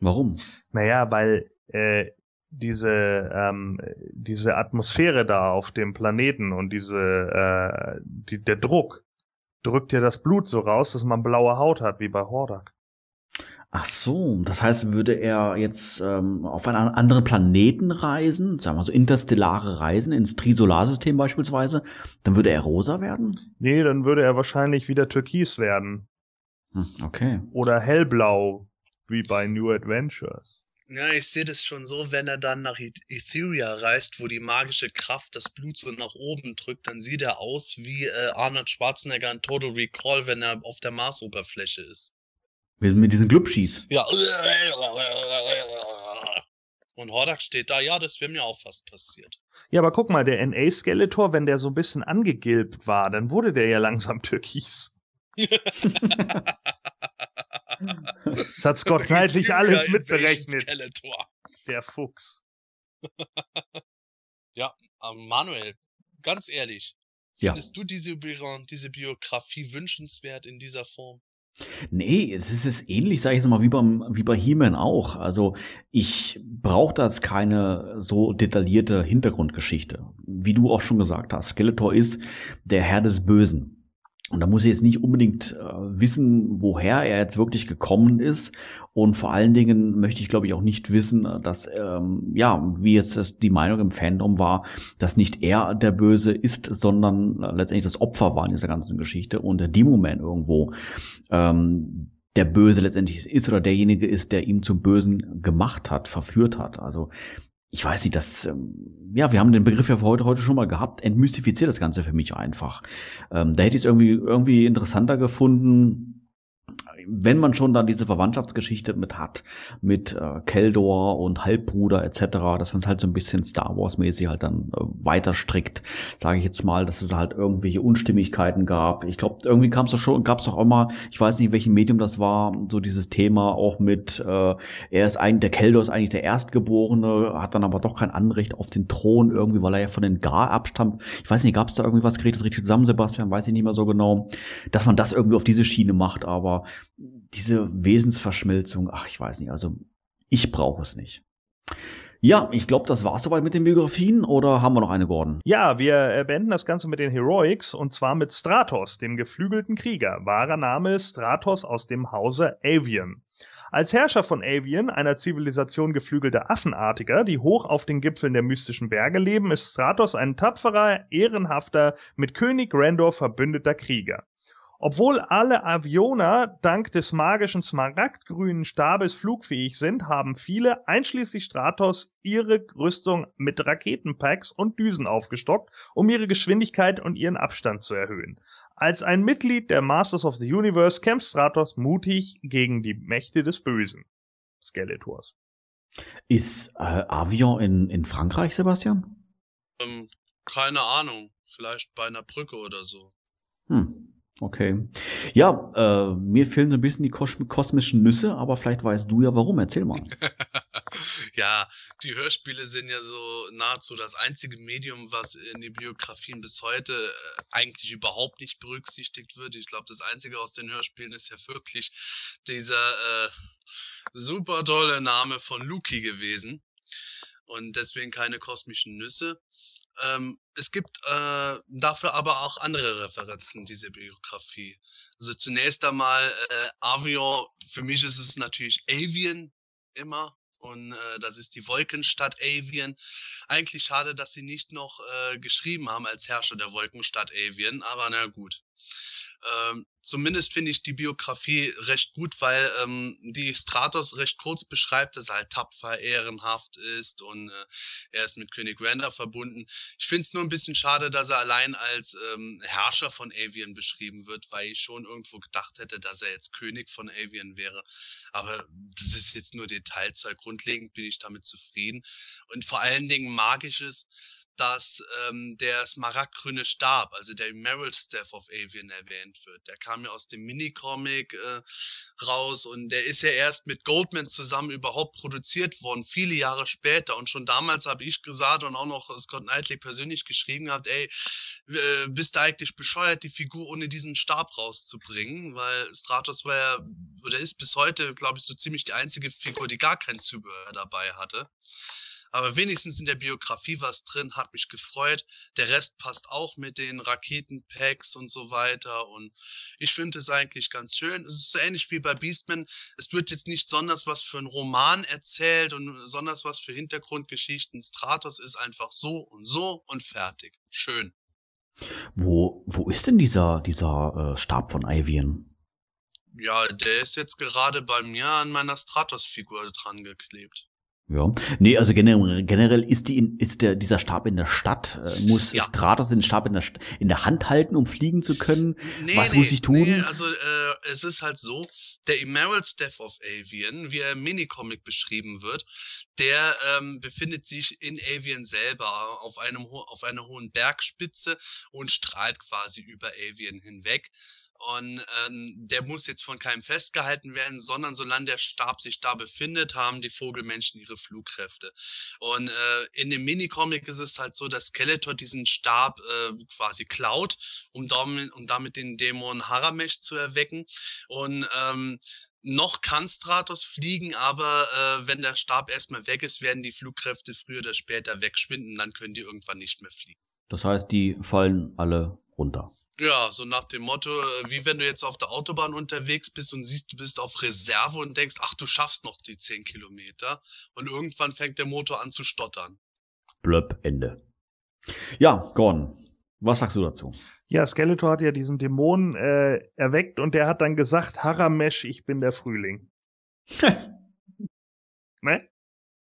Warum? Naja, weil äh, diese, ähm, diese Atmosphäre da auf dem Planeten und diese, äh, die, der Druck drückt ja das Blut so raus, dass man blaue Haut hat, wie bei Hordak. Ach so, das heißt, würde er jetzt ähm, auf einen anderen Planeten reisen, sagen wir so interstellare Reisen ins Trisolarsystem beispielsweise, dann würde er rosa werden? Nee, dann würde er wahrscheinlich wieder türkis werden. Hm, okay. Oder hellblau, wie bei New Adventures. Ja, ich sehe das schon so, wenn er dann nach Etheria reist, wo die magische Kraft das Blut so nach oben drückt, dann sieht er aus wie äh, Arnold Schwarzenegger in Total Recall, wenn er auf der Marsoberfläche ist. Mit, mit diesen Glubschis. Ja. Und Hordak steht da, ja, das wäre mir auch fast passiert. Ja, aber guck mal, der NA-Skeletor, wenn der so ein bisschen angegilbt war, dann wurde der ja langsam türkis. das hat Scott Knight alles mitberechnet. Der Fuchs. ja, Manuel, ganz ehrlich, findest ja. du diese, diese Biografie wünschenswert in dieser Form? Nee, es ist ähnlich, sage ich jetzt mal, wie, beim, wie bei He-Man auch. Also ich brauche da jetzt keine so detaillierte Hintergrundgeschichte. Wie du auch schon gesagt hast, Skeletor ist der Herr des Bösen. Und da muss ich jetzt nicht unbedingt äh, wissen, woher er jetzt wirklich gekommen ist. Und vor allen Dingen möchte ich, glaube ich, auch nicht wissen, dass, ähm, ja, wie jetzt das die Meinung im Fandom war, dass nicht er der Böse ist, sondern äh, letztendlich das Opfer war in dieser ganzen Geschichte und der Demo-Man irgendwo ähm, der Böse letztendlich ist oder derjenige ist, der ihm zum Bösen gemacht hat, verführt hat. Also ich weiß nicht, das, ähm, ja, wir haben den Begriff ja für heute, heute schon mal gehabt, entmystifiziert das Ganze für mich einfach. Ähm, da hätte ich es irgendwie, irgendwie interessanter gefunden, wenn man schon da diese Verwandtschaftsgeschichte mit hat, mit äh, Keldor und Halbbruder etc., dass man es halt so ein bisschen Star Wars-mäßig halt dann äh, weiter strickt, sage ich jetzt mal, dass es halt irgendwelche Unstimmigkeiten gab. Ich glaube, irgendwie kam es doch schon, gab es doch immer, ich weiß nicht, welchem Medium das war, so dieses Thema auch mit, äh, er ist eigentlich, der Keldor ist eigentlich der Erstgeborene, hat dann aber doch kein Anrecht auf den Thron irgendwie, weil er ja von den Gar abstammt. Ich weiß nicht, gab es da irgendwie was, kriegt das richtig zusammen, Sebastian, weiß ich nicht mehr so genau, dass man das irgendwie auf diese Schiene macht, aber diese Wesensverschmelzung, ach, ich weiß nicht, also ich brauche es nicht. Ja, ich glaube, das war's soweit mit den Biografien oder haben wir noch eine, Gordon? Ja, wir beenden das Ganze mit den Heroics und zwar mit Stratos, dem geflügelten Krieger. Wahrer Name ist Stratos aus dem Hause Avian. Als Herrscher von Avian, einer Zivilisation geflügelter Affenartiger, die hoch auf den Gipfeln der mystischen Berge leben, ist Stratos ein tapferer, ehrenhafter, mit König Randor verbündeter Krieger. Obwohl alle Avioner dank des magischen smaragdgrünen Stabes flugfähig sind, haben viele, einschließlich Stratos, ihre Rüstung mit Raketenpacks und Düsen aufgestockt, um ihre Geschwindigkeit und ihren Abstand zu erhöhen. Als ein Mitglied der Masters of the Universe kämpft Stratos mutig gegen die Mächte des Bösen. Skeletors. Ist äh, Avion in, in Frankreich, Sebastian? Ähm, keine Ahnung. Vielleicht bei einer Brücke oder so. Hm. Okay. Ja, äh, mir fehlen ein bisschen die kos kosmischen Nüsse, aber vielleicht weißt du ja warum. Erzähl mal. ja, die Hörspiele sind ja so nahezu das einzige Medium, was in den Biografien bis heute äh, eigentlich überhaupt nicht berücksichtigt wird. Ich glaube, das Einzige aus den Hörspielen ist ja wirklich dieser äh, super tolle Name von Luki gewesen. Und deswegen keine kosmischen Nüsse. Ähm, es gibt äh, dafür aber auch andere Referenzen, diese Biografie. Also zunächst einmal äh, Avion, für mich ist es natürlich Avian immer. Und äh, das ist die Wolkenstadt Avian. Eigentlich schade, dass sie nicht noch äh, geschrieben haben als Herrscher der Wolkenstadt Avian, aber na gut. Ähm, zumindest finde ich die Biografie recht gut, weil ähm, die Stratos recht kurz beschreibt, dass er halt tapfer, ehrenhaft ist und äh, er ist mit König Randa verbunden. Ich finde es nur ein bisschen schade, dass er allein als ähm, Herrscher von Avian beschrieben wird, weil ich schon irgendwo gedacht hätte, dass er jetzt König von Avian wäre. Aber das ist jetzt nur Detailzeug. Grundlegend bin ich damit zufrieden. Und vor allen Dingen magisches, dass ähm, der smaragdgrüne Stab, also der Emerald Staff of Avian erwähnt wird. Der kam ja aus dem Minicomic äh, raus und der ist ja erst mit Goldman zusammen überhaupt produziert worden, viele Jahre später. Und schon damals habe ich gesagt und auch noch Scott Knightley persönlich geschrieben gehabt, ey, äh, bist du eigentlich bescheuert, die Figur ohne diesen Stab rauszubringen? Weil Stratos war ja, oder ist bis heute, glaube ich, so ziemlich die einzige Figur, die gar kein Zubehör dabei hatte. Aber wenigstens in der Biografie was drin, hat mich gefreut. Der Rest passt auch mit den Raketenpacks und so weiter. Und ich finde es eigentlich ganz schön. Es ist so ähnlich wie bei Beastman. Es wird jetzt nicht besonders was für einen Roman erzählt und besonders was für Hintergrundgeschichten. Stratos ist einfach so und so und fertig. Schön. Wo, wo ist denn dieser, dieser äh, Stab von Ivian? Ja, der ist jetzt gerade bei mir an meiner Stratos-Figur dran geklebt. Ja, nee, also generell, generell ist die in, ist der dieser Stab in der Stadt. Äh, muss ja. Stratos den Stab in der in der Hand halten, um fliegen zu können? Nee, Was nee, muss ich tun? Nee, also äh, es ist halt so, der Emerald Staff of Avian, wie er im Minicomic beschrieben wird, der ähm, befindet sich in Avian selber auf einem auf einer hohen Bergspitze und strahlt quasi über Avian hinweg. Und ähm, der muss jetzt von keinem festgehalten werden, sondern solange der Stab sich da befindet, haben die Vogelmenschen ihre Flugkräfte. Und äh, in dem Minicomic ist es halt so, dass Skeletor diesen Stab äh, quasi klaut, um damit, um damit den Dämon Haramesh zu erwecken. Und ähm, noch kann Stratos fliegen, aber äh, wenn der Stab erstmal weg ist, werden die Flugkräfte früher oder später wegschwinden, dann können die irgendwann nicht mehr fliegen. Das heißt, die fallen alle runter. Ja, so nach dem Motto, äh, wie wenn du jetzt auf der Autobahn unterwegs bist und siehst, du bist auf Reserve und denkst, ach, du schaffst noch die 10 Kilometer. Und irgendwann fängt der Motor an zu stottern. Blöpp, Ende. Ja, Gordon, was sagst du dazu? Ja, Skeletor hat ja diesen Dämon äh, erweckt und der hat dann gesagt, Haramesh, ich bin der Frühling. ne?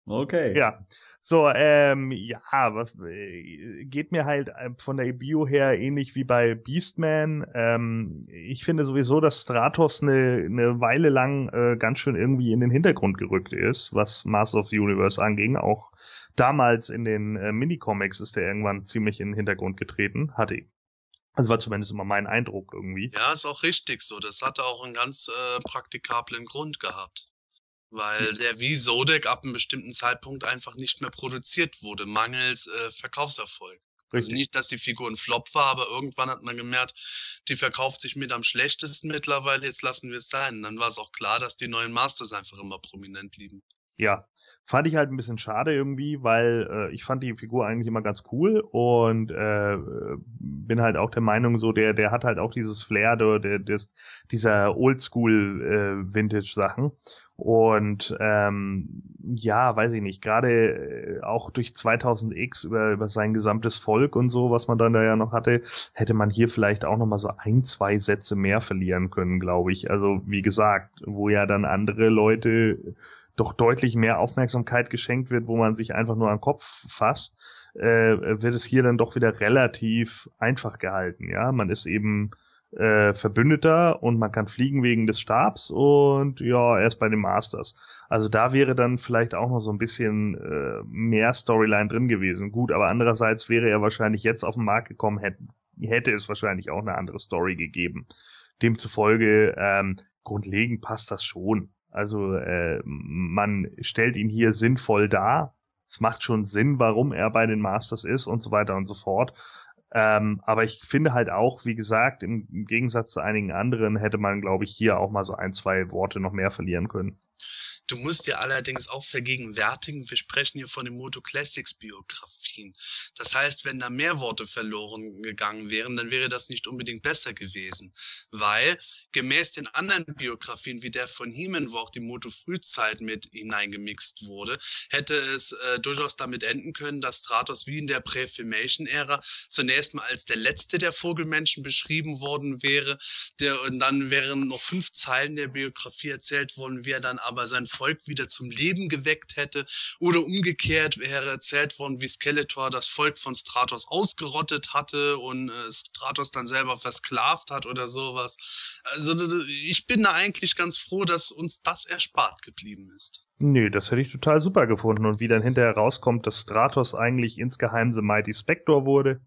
Okay. Ja. So, ähm, ja, was äh, geht mir halt äh, von der Bio her ähnlich wie bei Beastman. Ähm, ich finde sowieso, dass Stratos eine, eine Weile lang äh, ganz schön irgendwie in den Hintergrund gerückt ist, was Master of the Universe anging. Auch damals in den äh, Minicomics ist er irgendwann ziemlich in den Hintergrund getreten. Hatte also war zumindest immer mein Eindruck irgendwie. Ja, ist auch richtig so. Das hatte auch einen ganz äh, praktikablen Grund gehabt weil der wie Sodec ab einem bestimmten Zeitpunkt einfach nicht mehr produziert wurde, mangels äh, Verkaufserfolg. Also nicht, dass die Figur ein Flop war, aber irgendwann hat man gemerkt, die verkauft sich mit am schlechtesten mittlerweile, jetzt lassen wir es sein. dann war es auch klar, dass die neuen Masters einfach immer prominent blieben. Ja, fand ich halt ein bisschen schade irgendwie, weil äh, ich fand die Figur eigentlich immer ganz cool und äh, bin halt auch der Meinung, so der der hat halt auch dieses Flair der, der des, dieser Oldschool äh, Vintage Sachen und ähm, ja, weiß ich nicht, gerade äh, auch durch 2000X über, über sein gesamtes Volk und so, was man dann da ja noch hatte, hätte man hier vielleicht auch noch mal so ein, zwei Sätze mehr verlieren können, glaube ich. Also wie gesagt, wo ja dann andere Leute doch deutlich mehr Aufmerksamkeit geschenkt wird, wo man sich einfach nur am Kopf fasst, äh, wird es hier dann doch wieder relativ einfach gehalten. Ja, man ist eben äh, Verbündeter und man kann fliegen wegen des Stabs und ja, erst bei den Masters. Also da wäre dann vielleicht auch noch so ein bisschen äh, mehr Storyline drin gewesen. Gut, aber andererseits wäre er wahrscheinlich jetzt auf den Markt gekommen, hätte, hätte es wahrscheinlich auch eine andere Story gegeben. Demzufolge, ähm, grundlegend passt das schon. Also äh, man stellt ihn hier sinnvoll dar. Es macht schon Sinn, warum er bei den Masters ist und so weiter und so fort. Ähm, aber ich finde halt auch, wie gesagt, im, im, Gegensatz zu einigen anderen hätte man, glaube ich, hier auch mal so ein, zwei Worte noch mehr verlieren können. Du musst dir allerdings auch vergegenwärtigen, wir sprechen hier von den Moto Classics Biografien. Das heißt, wenn da mehr Worte verloren gegangen wären, dann wäre das nicht unbedingt besser gewesen. Weil gemäß den anderen Biografien, wie der von Heeman, wo auch die Moto Frühzeit mit hineingemixt wurde, hätte es äh, durchaus damit enden können, dass Stratos wie in der Prä-Filmation-Ära zunächst mal als der letzte der Vogelmenschen beschrieben worden wäre. Der, und dann wären noch fünf Zeilen der Biografie erzählt worden, wie er dann aber sein Volk wieder zum Leben geweckt hätte. Oder umgekehrt wäre erzählt worden, wie Skeletor das Volk von Stratos ausgerottet hatte und äh, Stratos dann selber versklavt hat oder sowas. Also ich bin da eigentlich ganz froh, dass uns das erspart geblieben ist. Nee, das hätte ich total super gefunden. Und wie dann hinterher rauskommt, dass Stratos eigentlich insgeheim The Mighty Spector wurde.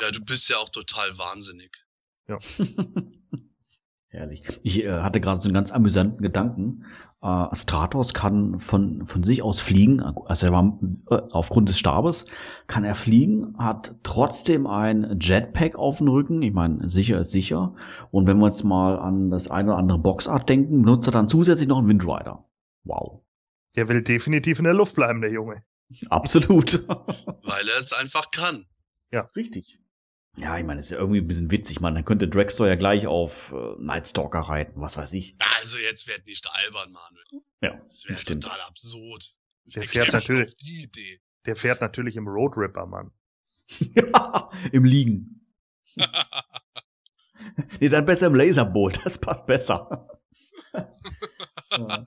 Ja, du bist ja auch total wahnsinnig. Ja. Herrlich. Ich äh, hatte gerade so einen ganz amüsanten Gedanken. Äh, Stratos kann von, von sich aus fliegen, also er war äh, aufgrund des Stabes, kann er fliegen, hat trotzdem ein Jetpack auf dem Rücken. Ich meine, sicher ist sicher. Und wenn wir jetzt mal an das eine oder andere Boxart denken, benutzt er dann zusätzlich noch einen Windrider. Wow. Der will definitiv in der Luft bleiben, der Junge. Absolut. Weil er es einfach kann. Ja. Richtig. Ja, ich meine, ist ja irgendwie ein bisschen witzig, man. Dann könnte Dragstore ja gleich auf äh, Nightstalker reiten, was weiß ich. Also jetzt wird nicht albern, Manuel. Ja, Das wäre stimmt. total absurd. Der Wer fährt natürlich- Die Idee. Der fährt natürlich im Road Ripper, Mann. Im Liegen. Nee, dann besser im Laserboot, das passt besser. ja.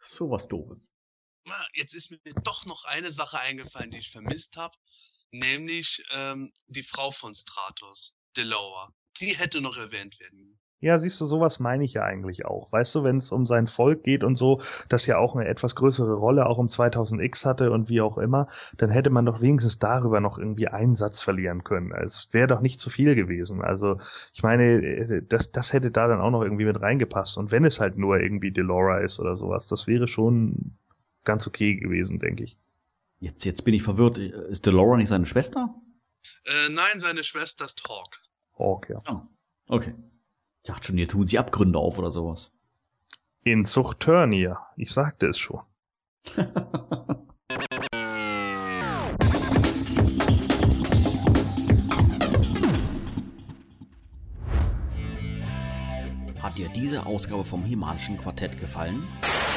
So was Doofes. Jetzt ist mir doch noch eine Sache eingefallen, die ich vermisst habe. Nämlich ähm, die Frau von Stratos, Deloa. Die hätte noch erwähnt werden. Ja, siehst du, sowas meine ich ja eigentlich auch. Weißt du, wenn es um sein Volk geht und so, das ja auch eine etwas größere Rolle auch um 2000X hatte und wie auch immer, dann hätte man doch wenigstens darüber noch irgendwie einen Satz verlieren können. Es wäre doch nicht zu viel gewesen. Also, ich meine, äh, das, das hätte da dann auch noch irgendwie mit reingepasst. Und wenn es halt nur irgendwie Delora ist oder sowas, das wäre schon ganz okay gewesen, denke ich. Jetzt, jetzt bin ich verwirrt. Ist Delora nicht seine Schwester? Äh, nein, seine Schwester ist Hawk. Hawk, ja. Ah, okay. Ich dachte schon, hier tun sie Abgründe auf oder sowas. In Zuchturnier. Ich sagte es schon. Hat dir diese Ausgabe vom Himalischen Quartett gefallen?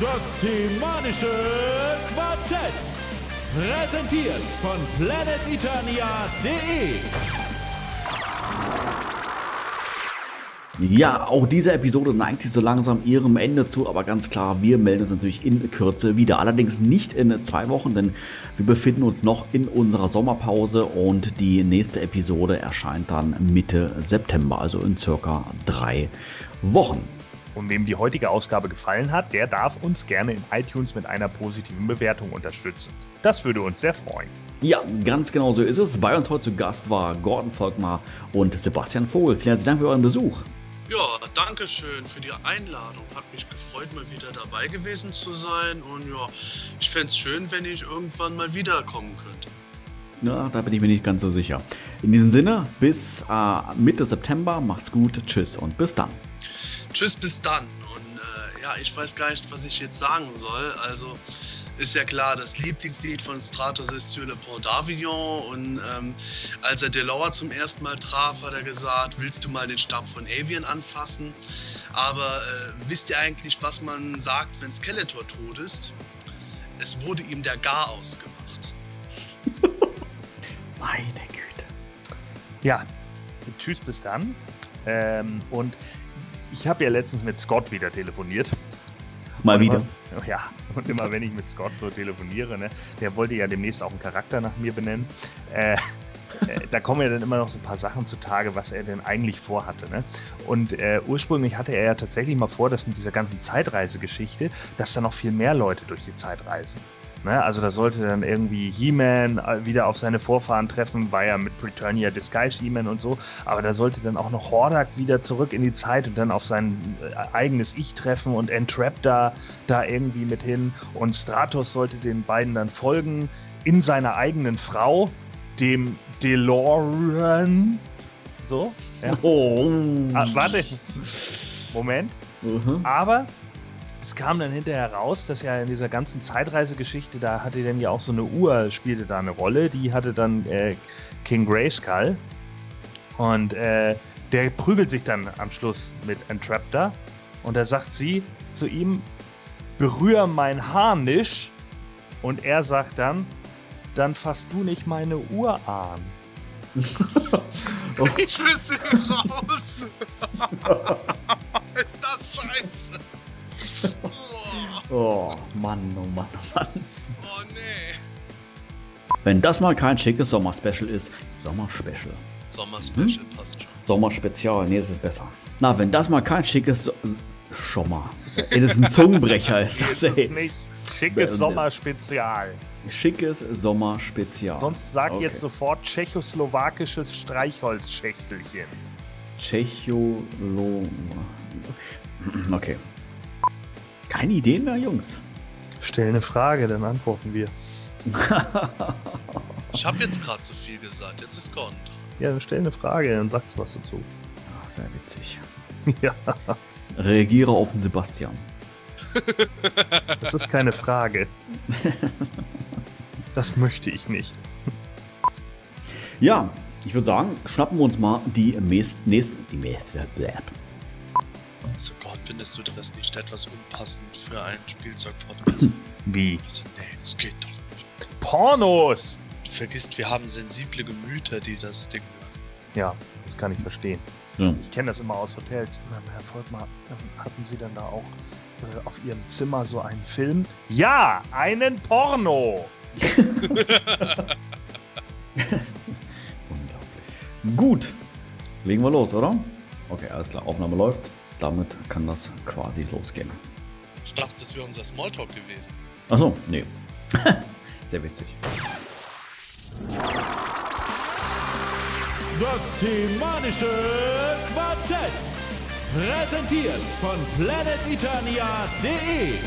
Das Semanische Quartett. Präsentiert von planeteternia.de. Ja, auch diese Episode neigt sich so langsam ihrem Ende zu, aber ganz klar, wir melden uns natürlich in Kürze wieder. Allerdings nicht in zwei Wochen, denn wir befinden uns noch in unserer Sommerpause und die nächste Episode erscheint dann Mitte September, also in circa drei Wochen. Und wem die heutige Ausgabe gefallen hat, der darf uns gerne in iTunes mit einer positiven Bewertung unterstützen. Das würde uns sehr freuen. Ja, ganz genau so ist es. Bei uns heute zu Gast war Gordon Volkmar und Sebastian Vogel. Vielen herzlichen Dank für euren Besuch. Ja, danke schön für die Einladung. Hat mich gefreut, mal wieder dabei gewesen zu sein. Und ja, ich fände es schön, wenn ich irgendwann mal wiederkommen könnte. Ja, da bin ich mir nicht ganz so sicher. In diesem Sinne, bis äh, Mitte September. Macht's gut. Tschüss und bis dann. Tschüss, bis dann. Und äh, ja, ich weiß gar nicht, was ich jetzt sagen soll. Also ist ja klar, das Lieblingslied von Stratos ist Sur le Pont d'Avignon. Und ähm, als er Delore zum ersten Mal traf, hat er gesagt, willst du mal den Stab von Avian anfassen? Aber äh, wisst ihr eigentlich, was man sagt, wenn Skeletor tot ist? Es wurde ihm der Gar ausgemacht. Meine Güte. Ja, tschüss, bis dann. Ähm, und ich habe ja letztens mit Scott wieder telefoniert. Mal Und wieder. Immer, ja, und immer wenn ich mit Scott so telefoniere, ne, der wollte ja demnächst auch einen Charakter nach mir benennen. Äh, äh, da kommen ja dann immer noch so ein paar Sachen zutage, was er denn eigentlich vorhatte. Ne? Und äh, ursprünglich hatte er ja tatsächlich mal vor, dass mit dieser ganzen Zeitreisegeschichte, dass da noch viel mehr Leute durch die Zeit reisen. Ne? Also da sollte dann irgendwie He-Man äh, wieder auf seine Vorfahren treffen, war ja mit Preturnia Disguise He-Man und so, aber da sollte dann auch noch Hordak wieder zurück in die Zeit und dann auf sein äh, eigenes Ich treffen und Entrap da, da irgendwie mit hin und Stratos sollte den beiden dann folgen in seiner eigenen Frau, dem DeLorean. So. Ja. Oh. Ah, warte. Moment. Mhm. Aber es kam dann hinterher raus, dass ja in dieser ganzen Zeitreisegeschichte, da hatte dann ja auch so eine Uhr, spielte da eine Rolle. Die hatte dann äh, King Grayskull. Und äh, der prügelt sich dann am Schluss mit Entraptor. Und da sagt sie zu ihm, berühr mein Haar nicht. Und er sagt dann, dann fasst du nicht meine Uhr an. oh. Ich will sie raus. Ist das scheiße. Oh. Mann, oh Mann, oh Mann. Oh nee. Wenn das mal kein schickes Sommerspecial ist, Sommerspecial. Sommerspecial hm? passt schon. Sommerspezial, nee, das ist besser. Na, wenn das mal kein schickes so Schon mal. Ey, das ist ein Zungenbrecher, ist das, ey. Nicht. Schickes Sommerspezial. Schickes Sommerspezial. Sonst sag okay. jetzt sofort tschechoslowakisches Streichholzschächtelchen. Tschecholo. Okay. Keine Ideen mehr, Jungs. Stell eine Frage, dann antworten wir. ich habe jetzt gerade zu viel gesagt, jetzt ist Gond. Ja, dann stell eine Frage, dann sag ich was dazu. Ach, sehr witzig. ja. Reagiere auf den Sebastian. Das ist keine Frage. Das möchte ich nicht. Ja, ich würde sagen, schnappen wir uns mal die nächste, die nächste, Gott, findest du das nicht etwas unpassend für einen Spielzeug-Podcast? Wie? Also, nee, das geht doch nicht. Pornos! Du vergisst, wir haben sensible Gemüter, die das Ding Ja, das kann ich verstehen. Ja. Ich kenne das immer aus Hotels. Herr Volkmar, hatten Sie denn da auch äh, auf Ihrem Zimmer so einen Film? Ja, einen Porno! Unglaublich. Gut. Legen wir los, oder? Okay, alles klar. Aufnahme läuft. Damit kann das quasi losgehen. Ich dachte, das wäre unser Smalltalk gewesen. Achso, nee. Sehr witzig. Das semanische Quartett. Präsentiert von planeteternia.de.